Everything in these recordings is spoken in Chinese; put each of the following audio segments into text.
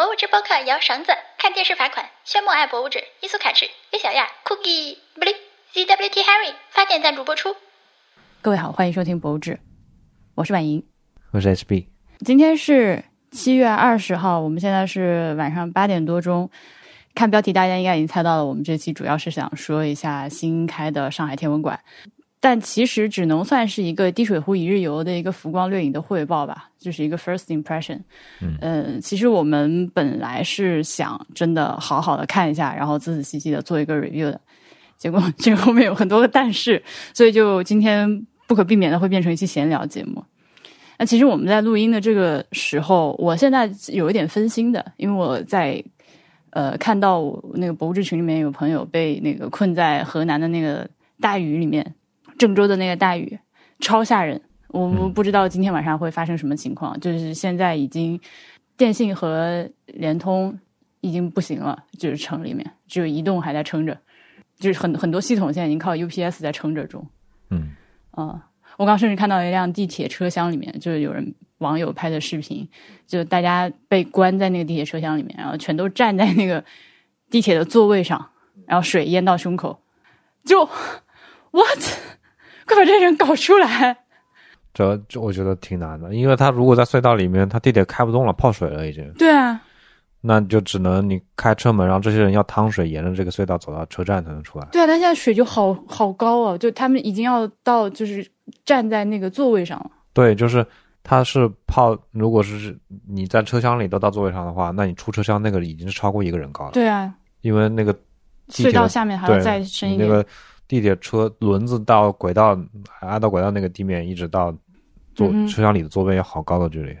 博物志播客摇绳子，看电视罚款，宣墨爱博物志，伊苏卡赤，约小亚，Cookie，不对，ZWT Harry 发电赞助播出。各位好，欢迎收听博物志，我是婉莹，我是 HB。今天是七月二十号，我们现在是晚上八点多钟。看标题，大家应该已经猜到了，我们这期主要是想说一下新开的上海天文馆。但其实只能算是一个滴水湖一日游的一个浮光掠影的汇报吧，就是一个 first impression。嗯，其实我们本来是想真的好好的看一下，然后仔仔细细的做一个 review 的，结果 这个后面有很多个但是，所以就今天不可避免的会变成一期闲聊节目。那其实我们在录音的这个时候，我现在有一点分心的，因为我在呃看到我那个博物志群里面有朋友被那个困在河南的那个大雨里面。郑州的那个大雨超吓人，我们不知道今天晚上会发生什么情况。就是现在已经电信和联通已经不行了，就是城里面只有移动还在撑着，就是很很多系统现在已经靠 UPS 在撑着中。嗯，啊，我刚甚至看到一辆地铁车厢里面，就是有人网友拍的视频，就大家被关在那个地铁车厢里面，然后全都站在那个地铁的座位上，然后水淹到胸口，就 what？快把这人搞出来！这这我觉得挺难的，因为他如果在隧道里面，他地铁开不动了，泡水了已经。对啊，那就只能你开车门，让这些人要趟水，沿着这个隧道走到车站才能出来。对啊，他现在水就好好高啊，就他们已经要到，就是站在那个座位上了。对，就是他是泡，如果是你在车厢里都到座位上的话，那你出车厢那个已经是超过一个人高了。对啊，因为那个隧道下面还要再深一点。那个。地铁车轮子到轨道，按到轨道那个地面，一直到坐车厢里的座位有好高的距离。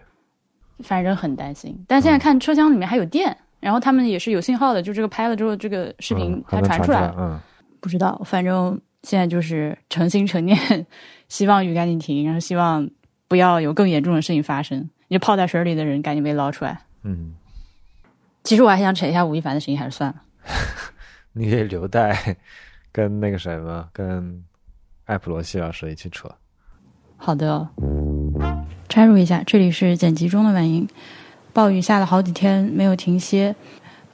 反正很担心，但现在看车厢里面还有电，然后他们也是有信号的，就这个拍了之后，这个视频还传出来。嗯，不知道，反正现在就是诚心诚念，希望雨赶紧停，然后希望不要有更严重的事情发生。你泡在水里的人赶紧被捞出来。嗯，其实我还想扯一下吴亦凡的事情，还是算了。你可以留待。跟那个谁嘛，跟艾普罗西老师一起扯。好的，插入一下，这里是剪辑中的晚音。暴雨下了好几天没有停歇，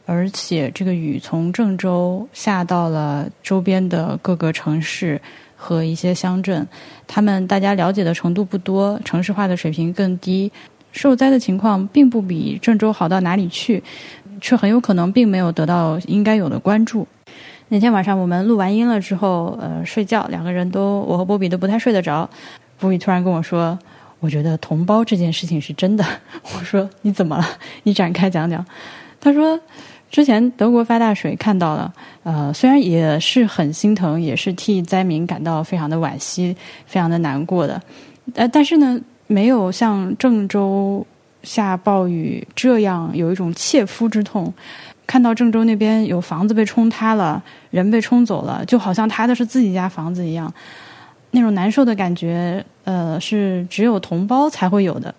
而且这个雨从郑州下到了周边的各个城市和一些乡镇，他们大家了解的程度不多，城市化的水平更低，受灾的情况并不比郑州好到哪里去，却很有可能并没有得到应该有的关注。那天晚上我们录完音了之后，呃，睡觉，两个人都，我和波比都不太睡得着。波比突然跟我说：“我觉得同胞这件事情是真的。”我说：“你怎么了？你展开讲讲。”他说：“之前德国发大水看到了，呃，虽然也是很心疼，也是替灾民感到非常的惋惜，非常的难过的，呃，但是呢，没有像郑州下暴雨这样有一种切肤之痛。”看到郑州那边有房子被冲塌了，人被冲走了，就好像塌的是自己家房子一样，那种难受的感觉，呃，是只有同胞才会有的。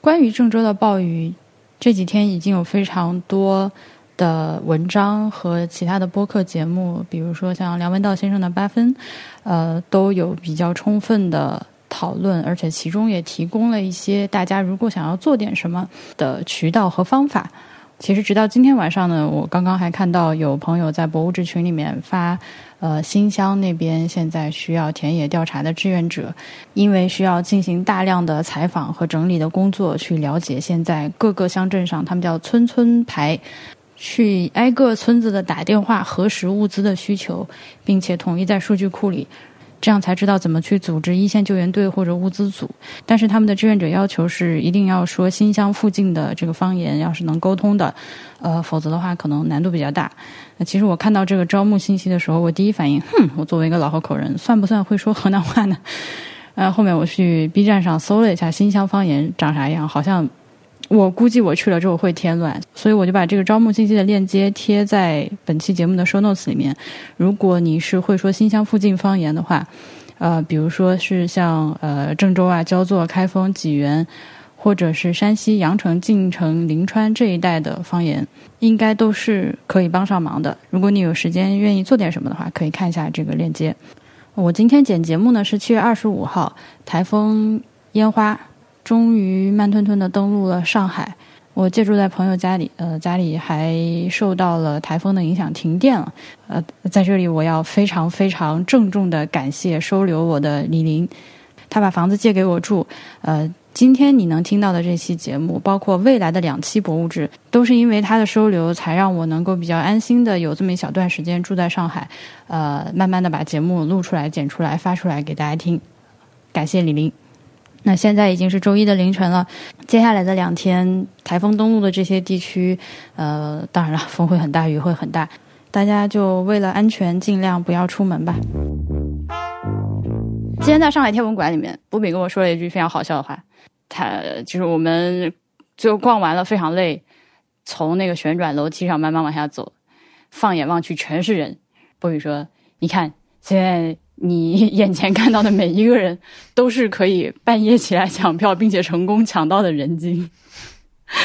关于郑州的暴雨，这几天已经有非常多的文章和其他的播客节目，比如说像梁文道先生的八分，呃，都有比较充分的讨论，而且其中也提供了一些大家如果想要做点什么的渠道和方法。其实直到今天晚上呢，我刚刚还看到有朋友在博物志群里面发，呃，新乡那边现在需要田野调查的志愿者，因为需要进行大量的采访和整理的工作，去了解现在各个乡镇上，他们叫村村排，去挨个村子的打电话核实物资的需求，并且统一在数据库里。这样才知道怎么去组织一线救援队或者物资组，但是他们的志愿者要求是一定要说新乡附近的这个方言，要是能沟通的，呃，否则的话可能难度比较大。那其实我看到这个招募信息的时候，我第一反应，哼，我作为一个老河口人，算不算会说河南话呢？呃，后面我去 B 站上搜了一下新乡方言长啥样，好像。我估计我去了之后会添乱，所以我就把这个招募信息的链接贴在本期节目的 show notes 里面。如果你是会说新乡附近方言的话，呃，比如说是像呃郑州啊、焦作、开封、济源，或者是山西阳城、晋城、临川这一带的方言，应该都是可以帮上忙的。如果你有时间愿意做点什么的话，可以看一下这个链接。我今天剪节目呢是七月二十五号，台风烟花。终于慢吞吞的登陆了上海。我借住在朋友家里，呃，家里还受到了台风的影响，停电了。呃，在这里我要非常非常郑重的感谢收留我的李林，他把房子借给我住。呃，今天你能听到的这期节目，包括未来的两期博物志，都是因为他的收留，才让我能够比较安心的有这么一小段时间住在上海。呃，慢慢的把节目录出来、剪出来、发出来给大家听。感谢李林。那现在已经是周一的凌晨了，接下来的两天台风登陆的这些地区，呃，当然了，风会很大，雨会很大，大家就为了安全尽量不要出门吧。今天在上海天文馆里面，波比跟我说了一句非常好笑的话，他就是我们就逛完了，非常累，从那个旋转楼梯上慢慢往下走，放眼望去全是人。波比说：“你看，现在。”你眼前看到的每一个人，都是可以半夜起来抢票，并且成功抢到的人精。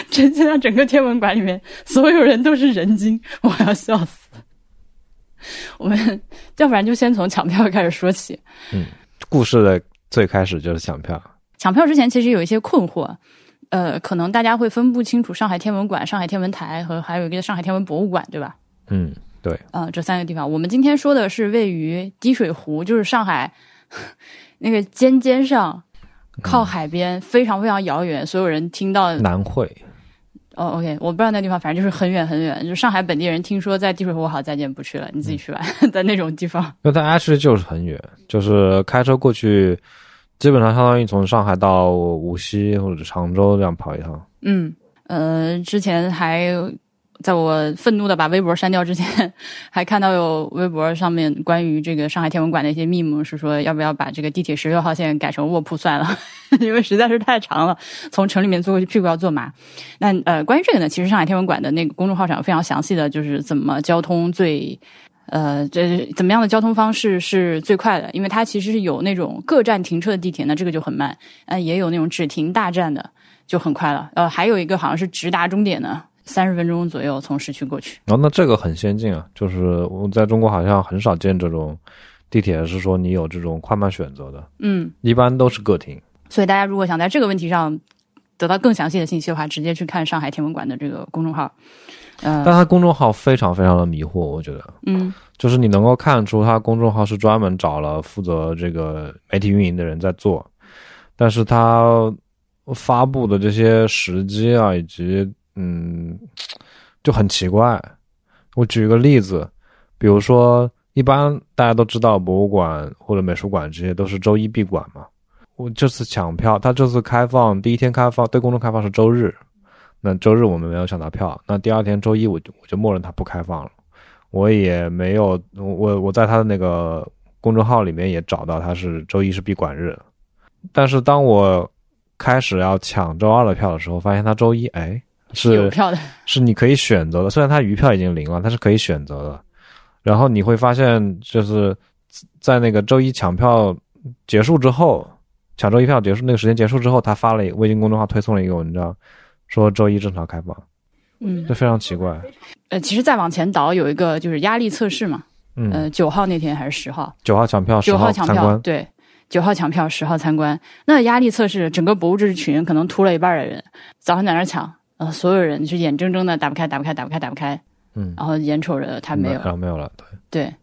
真现在整个天文馆里面，所有人都是人精，我要笑死。我们要不然就先从抢票开始说起。嗯，故事的最开始就是抢票。抢票之前其实有一些困惑，呃，可能大家会分不清楚上海天文馆、上海天文台和还有一个上海天文博物馆，对吧？嗯。对，呃，这三个地方，我们今天说的是位于滴水湖，就是上海 那个尖尖上，靠海边，非常非常遥远。所有人听到南汇，哦，OK，我不知道那地方，反正就是很远很远。就上海本地人听说在滴水湖，好再见不去了，你自己去吧，在那种地方。那它 actually 就是很远，就是开车过去，基本上相当于从上海到无锡或者常州这样跑一趟。嗯，呃，之前还。在我愤怒的把微博删掉之前，还看到有微博上面关于这个上海天文馆的一些密谋，是说要不要把这个地铁十六号线改成卧铺算了，因为实在是太长了，从城里面坐过去屁股要坐麻。那呃，关于这个呢，其实上海天文馆的那个公众号上有非常详细的就是怎么交通最呃这怎么样的交通方式是最快的，因为它其实是有那种各站停车的地铁，那这个就很慢，呃，也有那种只停大站的就很快了，呃，还有一个好像是直达终点的。三十分钟左右从市区过去，哦，那这个很先进啊！就是我在中国好像很少见这种地铁是说你有这种快慢选择的，嗯，一般都是各停。所以大家如果想在这个问题上得到更详细的信息的话，直接去看上海天文馆的这个公众号。嗯，但他公众号非常非常的迷惑，我觉得，嗯，就是你能够看出他公众号是专门找了负责这个媒体运营的人在做，但是他发布的这些时机啊，以及。嗯，就很奇怪。我举个例子，比如说，一般大家都知道博物馆或者美术馆这些都是周一闭馆嘛。我这次抢票，他这次开放第一天开放对公众开放是周日，那周日我们没有抢到票，那第二天周一我就我就默认它不开放了。我也没有我我在他的那个公众号里面也找到他是周一是闭馆日，但是当我开始要抢周二的票的时候，发现他周一哎。是有票的，是你可以选择的。虽然它余票已经零了，它是可以选择的。然后你会发现，就是在那个周一抢票结束之后，抢周一票结束那个时间结束之后，他发了微信公众号推送了一个文章，说周一正常开放。嗯，这非常奇怪。呃，其实再往前倒有一个就是压力测试嘛。嗯。呃，九号那天还是十号？九号抢票，九号抢票，对，九号抢票，十号参观。那压力测试，整个博物志群可能秃了一半的人，早上在那抢。呃，所有人就眼睁睁的打不开，打不开，打不开，打不开，嗯，然后眼瞅着他没有，没有了，对，对，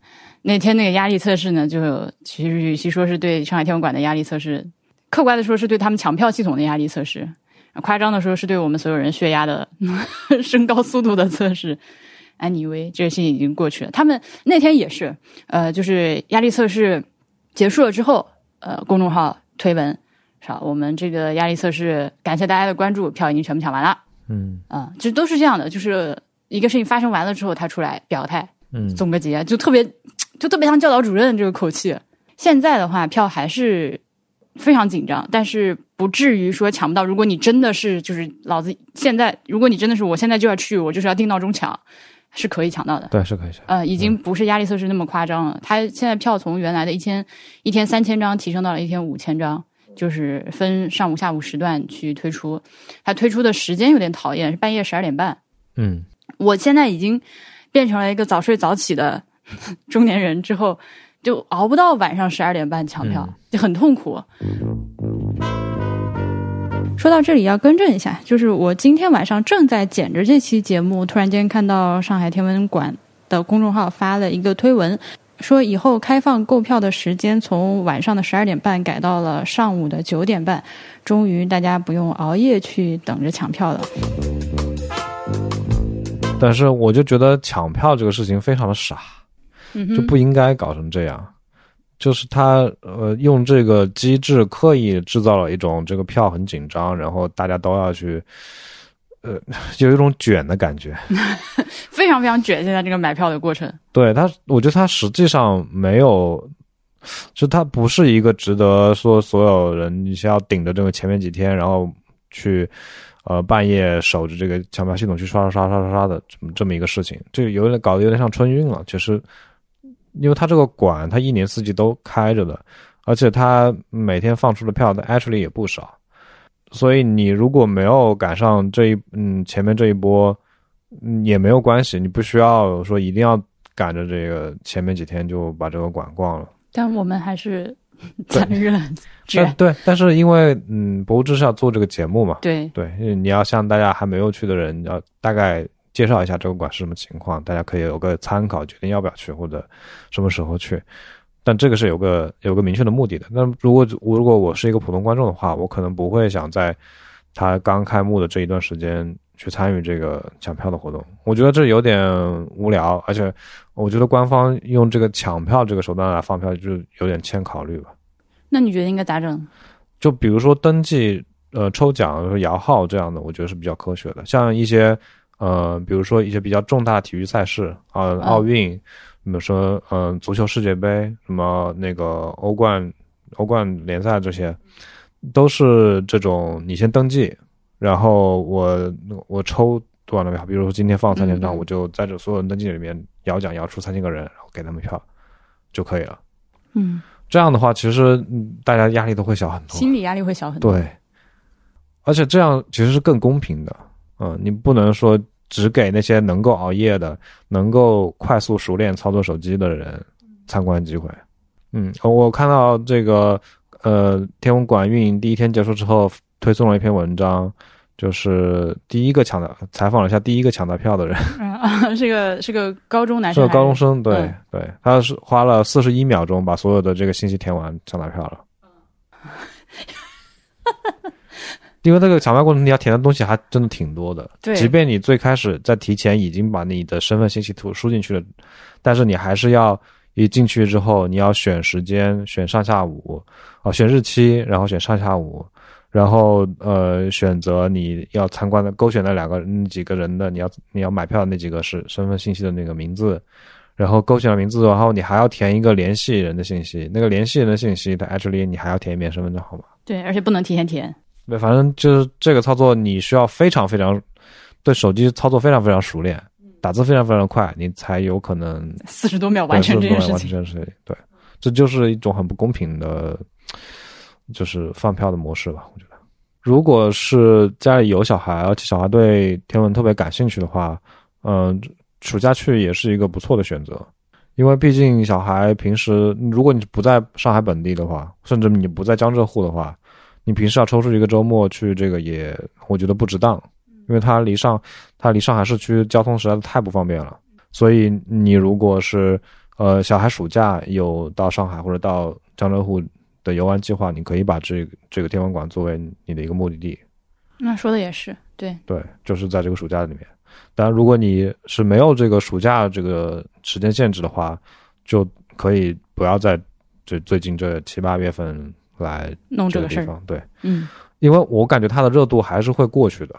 那天那个压力测试呢，就其实与其说是对上海天文馆的压力测试，客观的说是对他们抢票系统的压力测试，夸张的说是对我们所有人血压的 升高速度的测试。安妮薇，这个事情已经过去了。他们那天也是，呃，就是压力测试结束了之后，呃，公众号推文，是吧？我们这个压力测试，感谢大家的关注，票已经全部抢完了。嗯啊，其实都是这样的，就是一个事情发生完了之后，他出来表态，嗯，总个结，就特别，就特别像教导主任这个口气。现在的话，票还是非常紧张，但是不至于说抢不到。如果你真的是就是老子现在，如果你真的是我现在就要去，我就是要定闹钟抢，是可以抢到的。对，是可以抢。呃，已经不是压力测试那么夸张了。他现在票从原来的一千一天三千张提升到了一天五千张。就是分上午、下午时段去推出，它推出的时间有点讨厌，是半夜十二点半。嗯，我现在已经变成了一个早睡早起的 中年人，之后就熬不到晚上十二点半抢票，就很痛苦。说到这里要更正一下，就是我今天晚上正在剪着这期节目，突然间看到上海天文馆的公众号发了一个推文，说以后开放购票的时间从晚上的十二点半改到了上午的九点半，终于大家不用熬夜去等着抢票了。但是我就觉得抢票这个事情非常的傻，嗯就不应该搞成这样。就是他呃用这个机制刻意制造了一种这个票很紧张，然后大家都要去，呃，有一种卷的感觉。非常非常卷，现在这个买票的过程。对他，我觉得他实际上没有，就他不是一个值得说所有人你是要顶着这个前面几天，然后去呃半夜守着这个抢票系统去刷刷刷刷刷刷的这么这么一个事情，就有点搞得有点像春运了。其实，因为他这个馆，他一年四季都开着的，而且他每天放出的票的 actually 也不少，所以你如果没有赶上这一嗯前面这一波。嗯，也没有关系，你不需要说一定要赶着这个前面几天就把这个馆逛了。但我们还是残忍但。对，但是因为嗯，博物志是要做这个节目嘛，对，对，你要向大家还没有去的人，要大概介绍一下这个馆是什么情况，大家可以有个参考，决定要不要去或者什么时候去。但这个是有个有个明确的目的的。那如果如果我是一个普通观众的话，我可能不会想在他刚开幕的这一段时间。去参与这个抢票的活动，我觉得这有点无聊，而且我觉得官方用这个抢票这个手段来放票，就有点欠考虑吧。那你觉得应该咋整？就比如说登记、呃抽奖、摇号这样的，我觉得是比较科学的。像一些呃，比如说一些比较重大体育赛事啊，奥运，比如说嗯足球世界杯，什么那个欧冠、欧冠联赛这些，都是这种你先登记。然后我我抽多少的票？比如说今天放三千张，我就在这所有人登记里面摇奖摇出三千个人，然后给他们票就可以了。嗯，这样的话，其实大家压力都会小很多，心理压力会小很多。对，而且这样其实是更公平的。嗯，你不能说只给那些能够熬夜的、能够快速熟练操作手机的人参观机会。嗯，我看到这个呃天文馆运营第一天结束之后，推送了一篇文章。就是第一个抢的，采访了一下第一个抢到票的人，啊，是个是个高中男生，是个高中生，对、嗯、对，他是花了四十一秒钟把所有的这个信息填完，抢到票了。因为那个抢票过程你要填的东西还真的挺多的，对，即便你最开始在提前已经把你的身份信息图输进去了，但是你还是要一进去之后，你要选时间，选上下午，啊，选日期，然后选上下午。然后呃，选择你要参观的勾选的两个那几个人的，你要你要买票的那几个是身份信息的那个名字，然后勾选了名字，然后你还要填一个联系人的信息，那个联系人的信息，它 actually 你还要填一遍身份证号码。对，而且不能提前填。对，反正就是这个操作，你需要非常非常对手机操作非常非常熟练，打字非常非常快，你才有可能四十多秒完成这件事情。完成这件事情，对，这就是一种很不公平的。就是放票的模式吧，我觉得，如果是家里有小孩，而且小孩对天文特别感兴趣的话，嗯，暑假去也是一个不错的选择，因为毕竟小孩平时，如果你不在上海本地的话，甚至你不在江浙沪的话，你平时要抽出一个周末去，这个也我觉得不值当，因为它离上，它离上海市区交通实在是太不方便了，所以你如果是呃小孩暑假有到上海或者到江浙沪。的游玩计划，你可以把这个这个天文馆作为你的一个目的地。那说的也是，对对，就是在这个暑假里面。当然，如果你是没有这个暑假这个时间限制的话，就可以不要在这最近这七八月份来弄这个事儿。对，嗯，因为我感觉它的热度还是会过去的。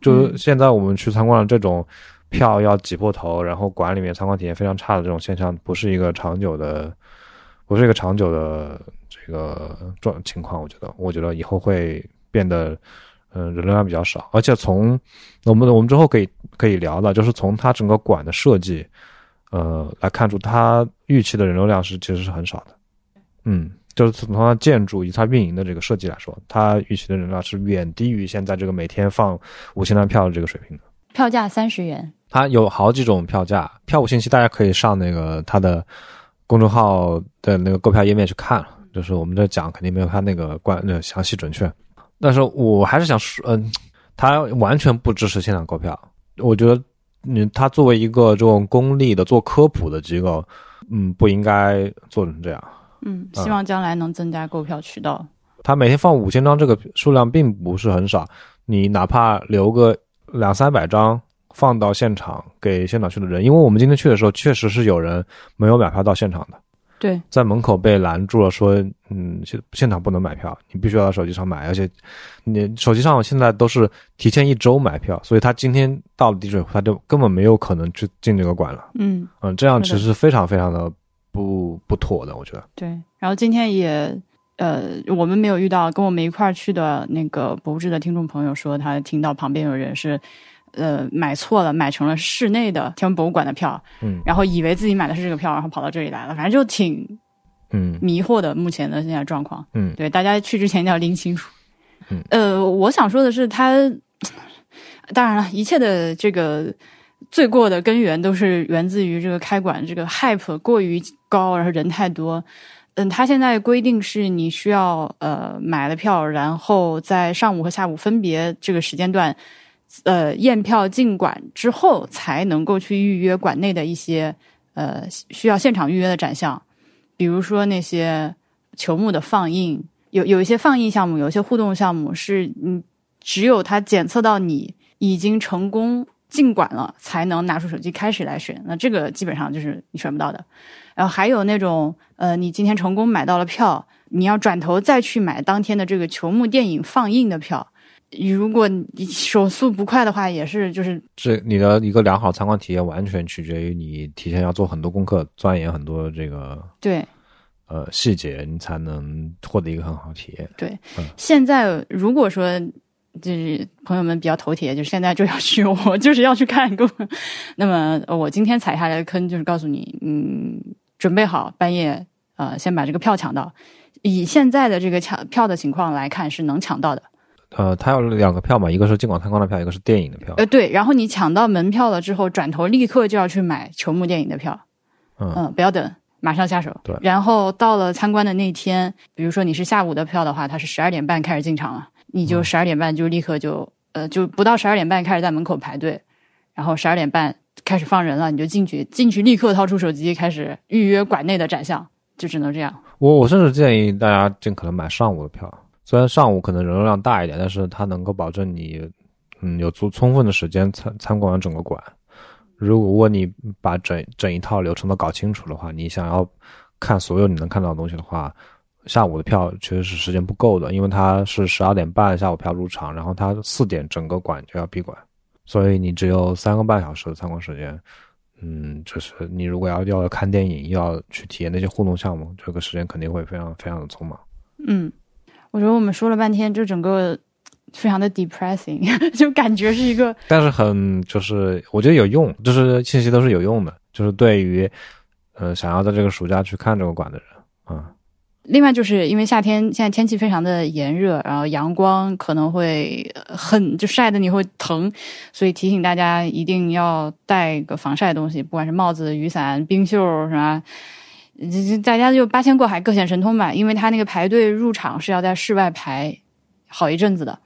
就是现在我们去参观了这种票要挤破头，然后馆里面参观体验非常差的这种现象，不是一个长久的，不是一个长久的。这个状情况，我觉得，我觉得以后会变得，嗯，人流量比较少。而且从我们我们之后可以可以聊的，就是从它整个馆的设计，呃，来看出它预期的人流量是其实是很少的。嗯，就是从它建筑以及它运营的这个设计来说，它预期的人流量是远低于现在这个每天放五千张票的这个水平的。票价三十元，它有好几种票价，票务信息大家可以上那个它的公众号的那个购票页面去看。就是我们这讲肯定没有它那个关那详细准确，但是我还是想说，嗯、它完全不支持现场购票。我觉得，嗯，他作为一个这种公立的做科普的机构，嗯，不应该做成这样。嗯，希望将来能增加购票渠道。他每天放五千张，这个数量并不是很少。你哪怕留个两三百张放到现场给现场去的人，因为我们今天去的时候，确实是有人没有买票到现场的，对，在门口被拦住了，说，嗯，现现场不能买票，你必须要到手机上买，而且你手机上现在都是提前一周买票，所以他今天到了滴水湖，他就根本没有可能去进这个馆了。嗯，嗯，这样其实非常非常的不不妥的，我觉得。对。然后今天也，呃，我们没有遇到跟我们一块儿去的那个博物志的听众朋友说，他听到旁边有人是。呃，买错了，买成了室内的天文博物馆的票，嗯然后以为自己买的是这个票，然后跑到这里来了，反正就挺嗯迷惑的。目前的现在状况，嗯对大家去之前一定要拎清楚。嗯，呃，我想说的是，他当然了，一切的这个罪过的根源都是源自于这个开馆这个 hype 过于高，然后人太多。嗯，他现在规定是你需要呃买了票，然后在上午和下午分别这个时间段，呃验票进馆之后，才能够去预约馆内的一些呃需要现场预约的展项，比如说那些球幕的放映，有有一些放映项目，有一些互动项目是嗯只有它检测到你已经成功进馆了，才能拿出手机开始来选。那这个基本上就是你选不到的。然后还有那种呃，你今天成功买到了票，你要转头再去买当天的这个球幕电影放映的票。如果你手速不快的话，也是就是这你的一个良好参观体验完全取决于你提前要做很多功课，钻研很多这个对呃细节，你才能获得一个很好的体验。对嗯。现在如果说就是朋友们比较头铁，就是现在就要去，我就是要去看一个。那么呃我今天踩下来的坑就是告诉你，嗯，准备好半夜呃先把这个票抢到。以现在的这个抢票的情况来看，是能抢到的。呃，他有两个票嘛，一个是进馆参观的票，一个是电影的票。呃，对，然后你抢到门票了之后，转头立刻就要去买球幕电影的票，嗯不要等，马上下手。对然后到了参观的那天，比如说你是下午的票的话，它是十二点半开始进场了，你嗯就十二点半就立刻就、呃就不到十二点半开始在门口排队，然后十二点半开始放人了，你就进去，进去立刻掏出手机开始预约馆内的展项，就只能这样。我我甚至建议大家尽可能买上午的票，虽然上午可能人流量大一点，但是它能够保证你嗯有足充分的时间参参观完整个馆。如果如果你把整整一套流程都搞清楚的话，你想要看所有你能看到的东西的话，下午的票确实是时间不够的，因为它是十二点半下午票入场，然后它四点整个馆就要闭馆，所以你只有三个半小时的参观时间。嗯，就是你如果要要看电影，又要去体验那些互动项目，这个时间肯定会非常非常的匆忙。嗯，我觉得我们说了半天，就整个非常的 depressing，就感觉是一个但是很就是我觉得有用，就是信息都是有用的，就是对于呃想要在这个暑假去看这个馆的人啊、另外，就是因为夏天现在天气非常的炎热，然后阳光可能会很就晒得你会疼，所以提醒大家一定要带个防晒东西，不管是帽子、雨伞、冰袖是吧？这这大家就八仙过海各显神通吧，因为他那个排队入场是要在室外排好一阵子的，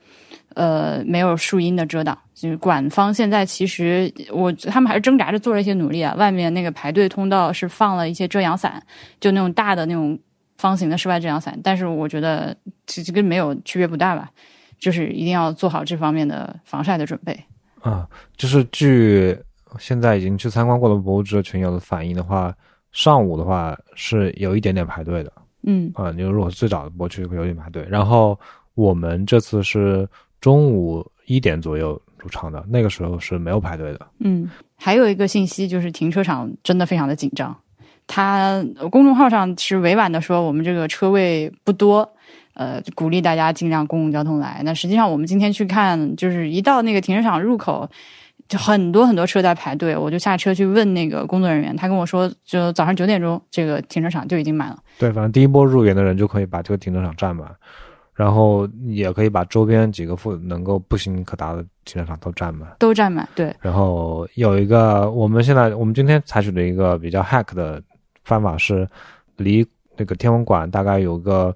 呃，没有树荫的遮挡。就是馆方现在其实我他们还是挣扎着做了一些努力啊，外面那个排队通道是放了一些遮阳伞，就那种大的那种方形的室外遮阳伞，但是我觉得其实跟没有区别不大吧，就是一定要做好这方面的防晒的准备。啊，就是据现在已经去参观过的博物志的群友的反映的话，上午的话是有一点点排队的嗯啊，你如果是最早的博区会有点排队，然后我们这次是中午一点左右入场的，那个时候是没有排队的。嗯，还有一个信息就是停车场真的非常的紧张，他呃公众号上是委婉的说我们这个车位不多。呃，鼓励大家尽量公共交通来。那实际上，我们今天去看，就是一到那个停车场入口，就很多很多车在排队。我就下车去问那个工作人员，他跟我说，就早上九点钟，这个停车场就已经满了。对，反正第一波入园的人就可以把这个停车场占满，然后也可以把周边几个附能够步行可达的停车场都占满。都占满，对，然后有一个，我们现在我们今天采取的一个比较 hack 的方法是，离那个天文馆大概有个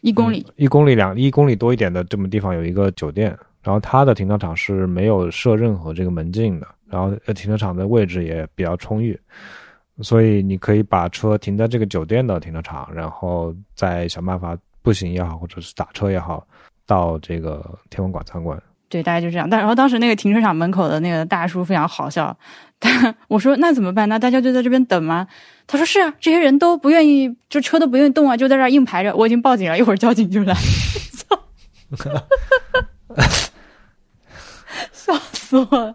一公里，一公里两一公里多一点的这么地方有一个酒店，然后它的停车场是没有设任何这个门禁的，然后呃停车场的位置也比较充裕，所以你可以把车停在这个酒店的停车场，然后再想办法步行也好，或者是打车也好，到这个天文馆参观。对，大概就这样。但然后当时那个停车场门口的那个大叔非常好笑，他我说那怎么办？那大家就在这边等吗？他说是啊，这些人都不愿意，就车都不愿意动啊，就在这儿硬排着。我已经报警了，一会儿交警就来。笑死我了。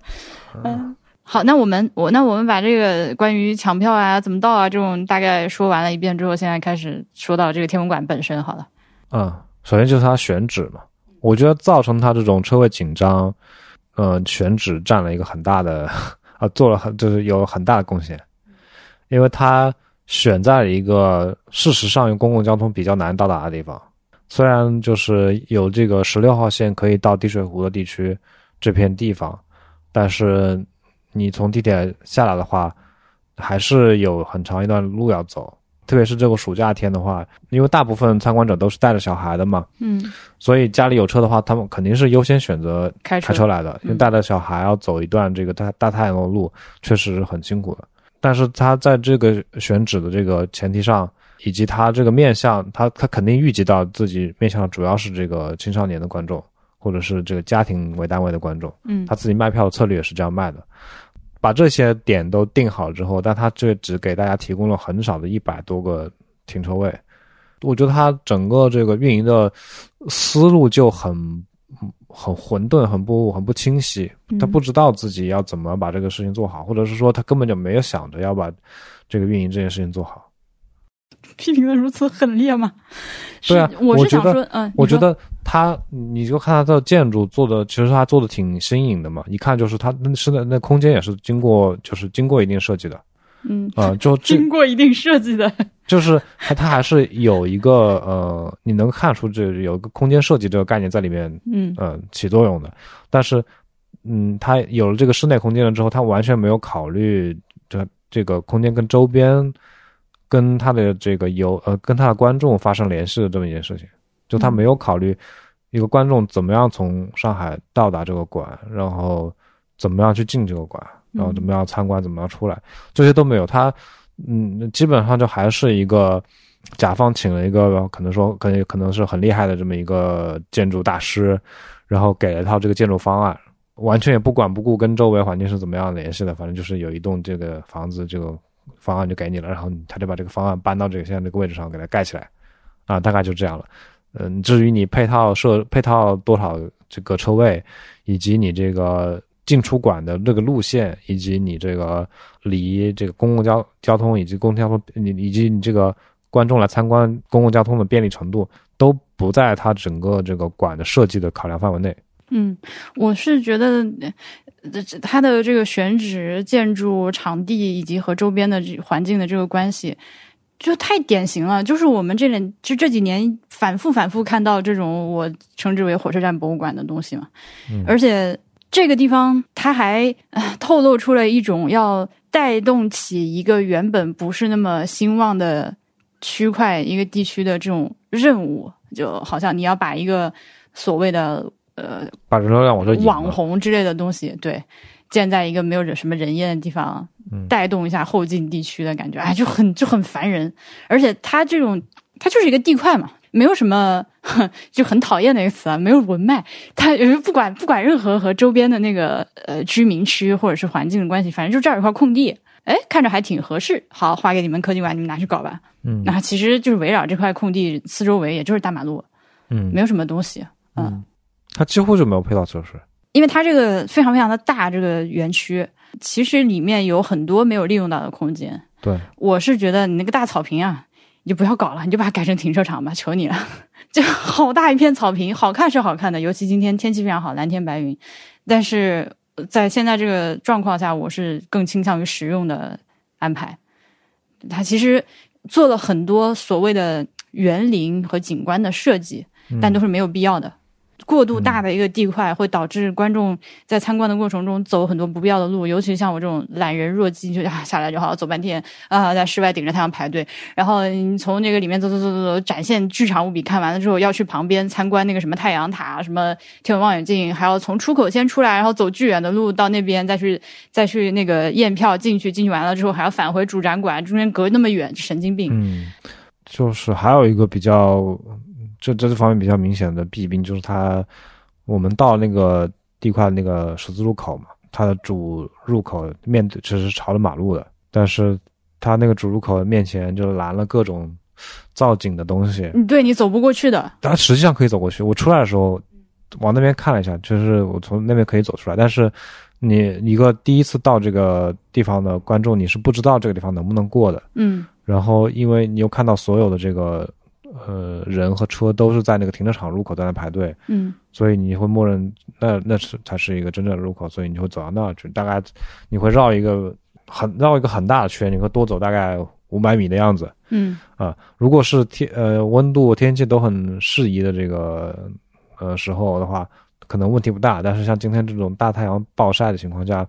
嗯，好，那我们我那我们把这个关于抢票啊、怎么到啊这种大概说完了一遍之后，现在开始说到这个天文馆本身好了。嗯，首先就是它选址嘛，我觉得造成它这种车位紧张，呃，选址占了一个很大的 啊，做了很就是有很大的贡献，因为它选在了一个事实上用公共交通比较难到达的地方。虽然就是有这个十六号线可以到滴水湖的地区这片地方，但是你从地铁下来的话，还是有很长一段路要走。特别是这个暑假天的话，因为大部分参观者都是带着小孩的嘛，嗯，所以家里有车的话，他们肯定是优先选择开车来的，因为嗯带着小孩要走一段这个大大太阳的路，确实是很辛苦的。但是他在这个选址的这个前提上，以及他这个面向，他他肯定预计到自己面向的主要是这个青少年的观众，或者是这个家庭为单位的观众。嗯他自己卖票的策略也是这样卖的。把这些点都定好之后，但他这只给大家提供了很少的一百多个停车位，我觉得他整个这个运营的思路就很很混沌，很不很不清晰。嗯他不知道自己要怎么把这个事情做好，或者是说他根本就没有想着要把这个运营这件事情做好。批评的如此狠烈吗？对啊我是想说，嗯，我觉得他，你就看他的建筑做的，其实他做的挺新颖的嘛，一看就是他那是的那空间也是经过，就是经过一定设计的。嗯，啊、就 经过一定设计的，就是他他还是有一个呃，你能看出这有一个空间设计这个概念在里面，嗯。呃，起作用的。但是，嗯，他有了这个室内空间了之后，他完全没有考虑这这个空间跟周边、跟他的这个有呃跟他的观众发生联系的这么一件事情。就他嗯没有考虑一个观众怎么样从上海到达这个馆，然后怎么样去进这个馆，然后怎么样参观，怎么样出来，这些都没有。他嗯，基本上就还是一个甲方请了一个可能说可能可能是很厉害的这么一个建筑大师，然后给了一套这个建筑方案，完全也不管不顾跟周围环境是怎么样联系的，反正就是有一栋这个房子，这个方案就给你了，然后他就把这个方案搬到这个现在这个位置上给它盖起来，啊，大概就这样了。嗯，至于你配套设配套多少这个车位，以及你这个进出馆的这个路线，以及你这个离这个公共交交通以及公共交通，你以及你这个观众来参观公共交通的便利程度，都不在它整个这个馆的设计的考量范围内。嗯，我是觉得，呃，这它的这个选址、建筑、场地以及和周边的这环境的这个关系，就太典型了。就是我们这两就这几年反复反复看到这种我称之为火车站博物馆的东西嘛，嗯。而且这个地方它还、呃、透露出了一种要带动起一个原本不是那么兴旺的区块、一个地区的这种任务，就好像你要把一个所谓的呃把人流量往这引网红之类的东西，对，建在一个没有什么人烟的地方，嗯带动一下后进地区的感觉，哎，就很就很烦人。而且它这种，它就是一个地块嘛，没有什么 就很讨厌的一个词啊，没有文脉。它呃不管不管任何和周边的那个呃居民区或者是环境的关系，反正就这儿有块空地，哎，看着还挺合适，好划给你们科技馆，你们拿去搞吧。嗯那其实就是围绕这块空地四周围，也就是大马路，嗯没有什么东西。嗯它几乎就没有配套设施。因为它这个非常非常的大，这个园区其实里面有很多没有利用到的空间。对，我是觉得你那个大草坪啊，你就不要搞了，你就把它改成停车场吧，求你了。就好大一片草坪，好看是好看的，尤其今天天气非常好，蓝天白云。但是在现在这个状况下，我是更倾向于实用的安排。它其实做了很多所谓的园林和景观的设计，但都是没有必要的。过度大的一个地块，会导致观众在参观的过程中走很多不必要的路，尤其像我这种懒人弱鸡，就啊下来就好走半天啊，在室外顶着太阳排队，然后你从那个里面走走走走走，展现巨长无比，看完了之后要去旁边参观那个什么太阳塔、什么天文望远镜，还要从出口先出来，然后走巨远的路到那边再去 再去那个验票进去，进去完了之后还要返回主展馆，中间隔那么远，神经病。嗯，就是还有一个比较，这这方面比较明显的弊病，就是它，我们到那个地块那个十字路口嘛，它的主入口面对其实是朝着马路的，但是它那个主入口面前就拦了各种造景的东西，嗯，对你走不过去的。它实际上可以走过去。我出来的时候往那边看了一下，就是我从那边可以走出来，但是你一个第一次到这个地方的观众，你是不知道这个地方能不能过的。嗯然后因为你又看到所有的这个呃人和车都是在那个停车场入口在那排队，嗯所以你会默认那那是才是一个真正的入口，所以你会走到那儿去。大概你会绕一个很绕一个很大的圈，你会多走大概五百米的样子嗯啊。如果是天呃温度天气都很适宜的这个呃时候的话，可能问题不大。但是像今天这种大太阳暴晒的情况下，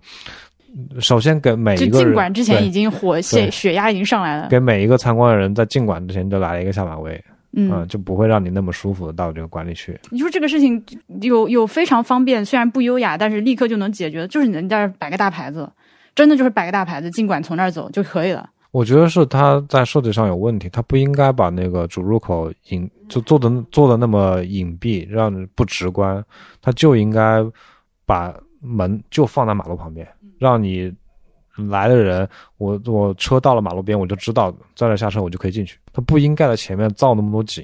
首先给每一个人尽管之前已经火血血压已经上来了，给每一个参观的人在进馆之前就来了一个下马威，嗯啊，就不会让你那么舒服的到这个馆里去。你说这个事情有有非常方便，虽然不优雅，但是立刻就能解决，就是你在这儿摆个大牌子，真的就是摆个大牌子，尽管从那儿走就可以了。我觉得是他在设计上有问题，他不应该把那个主入口隐就做的做的那么隐蔽，让人不直观。他就应该把门就放在马路旁边，让你来的人，我我车到了马路边，我就知道在这下车，我就可以进去。他不应该在前面造那么多景。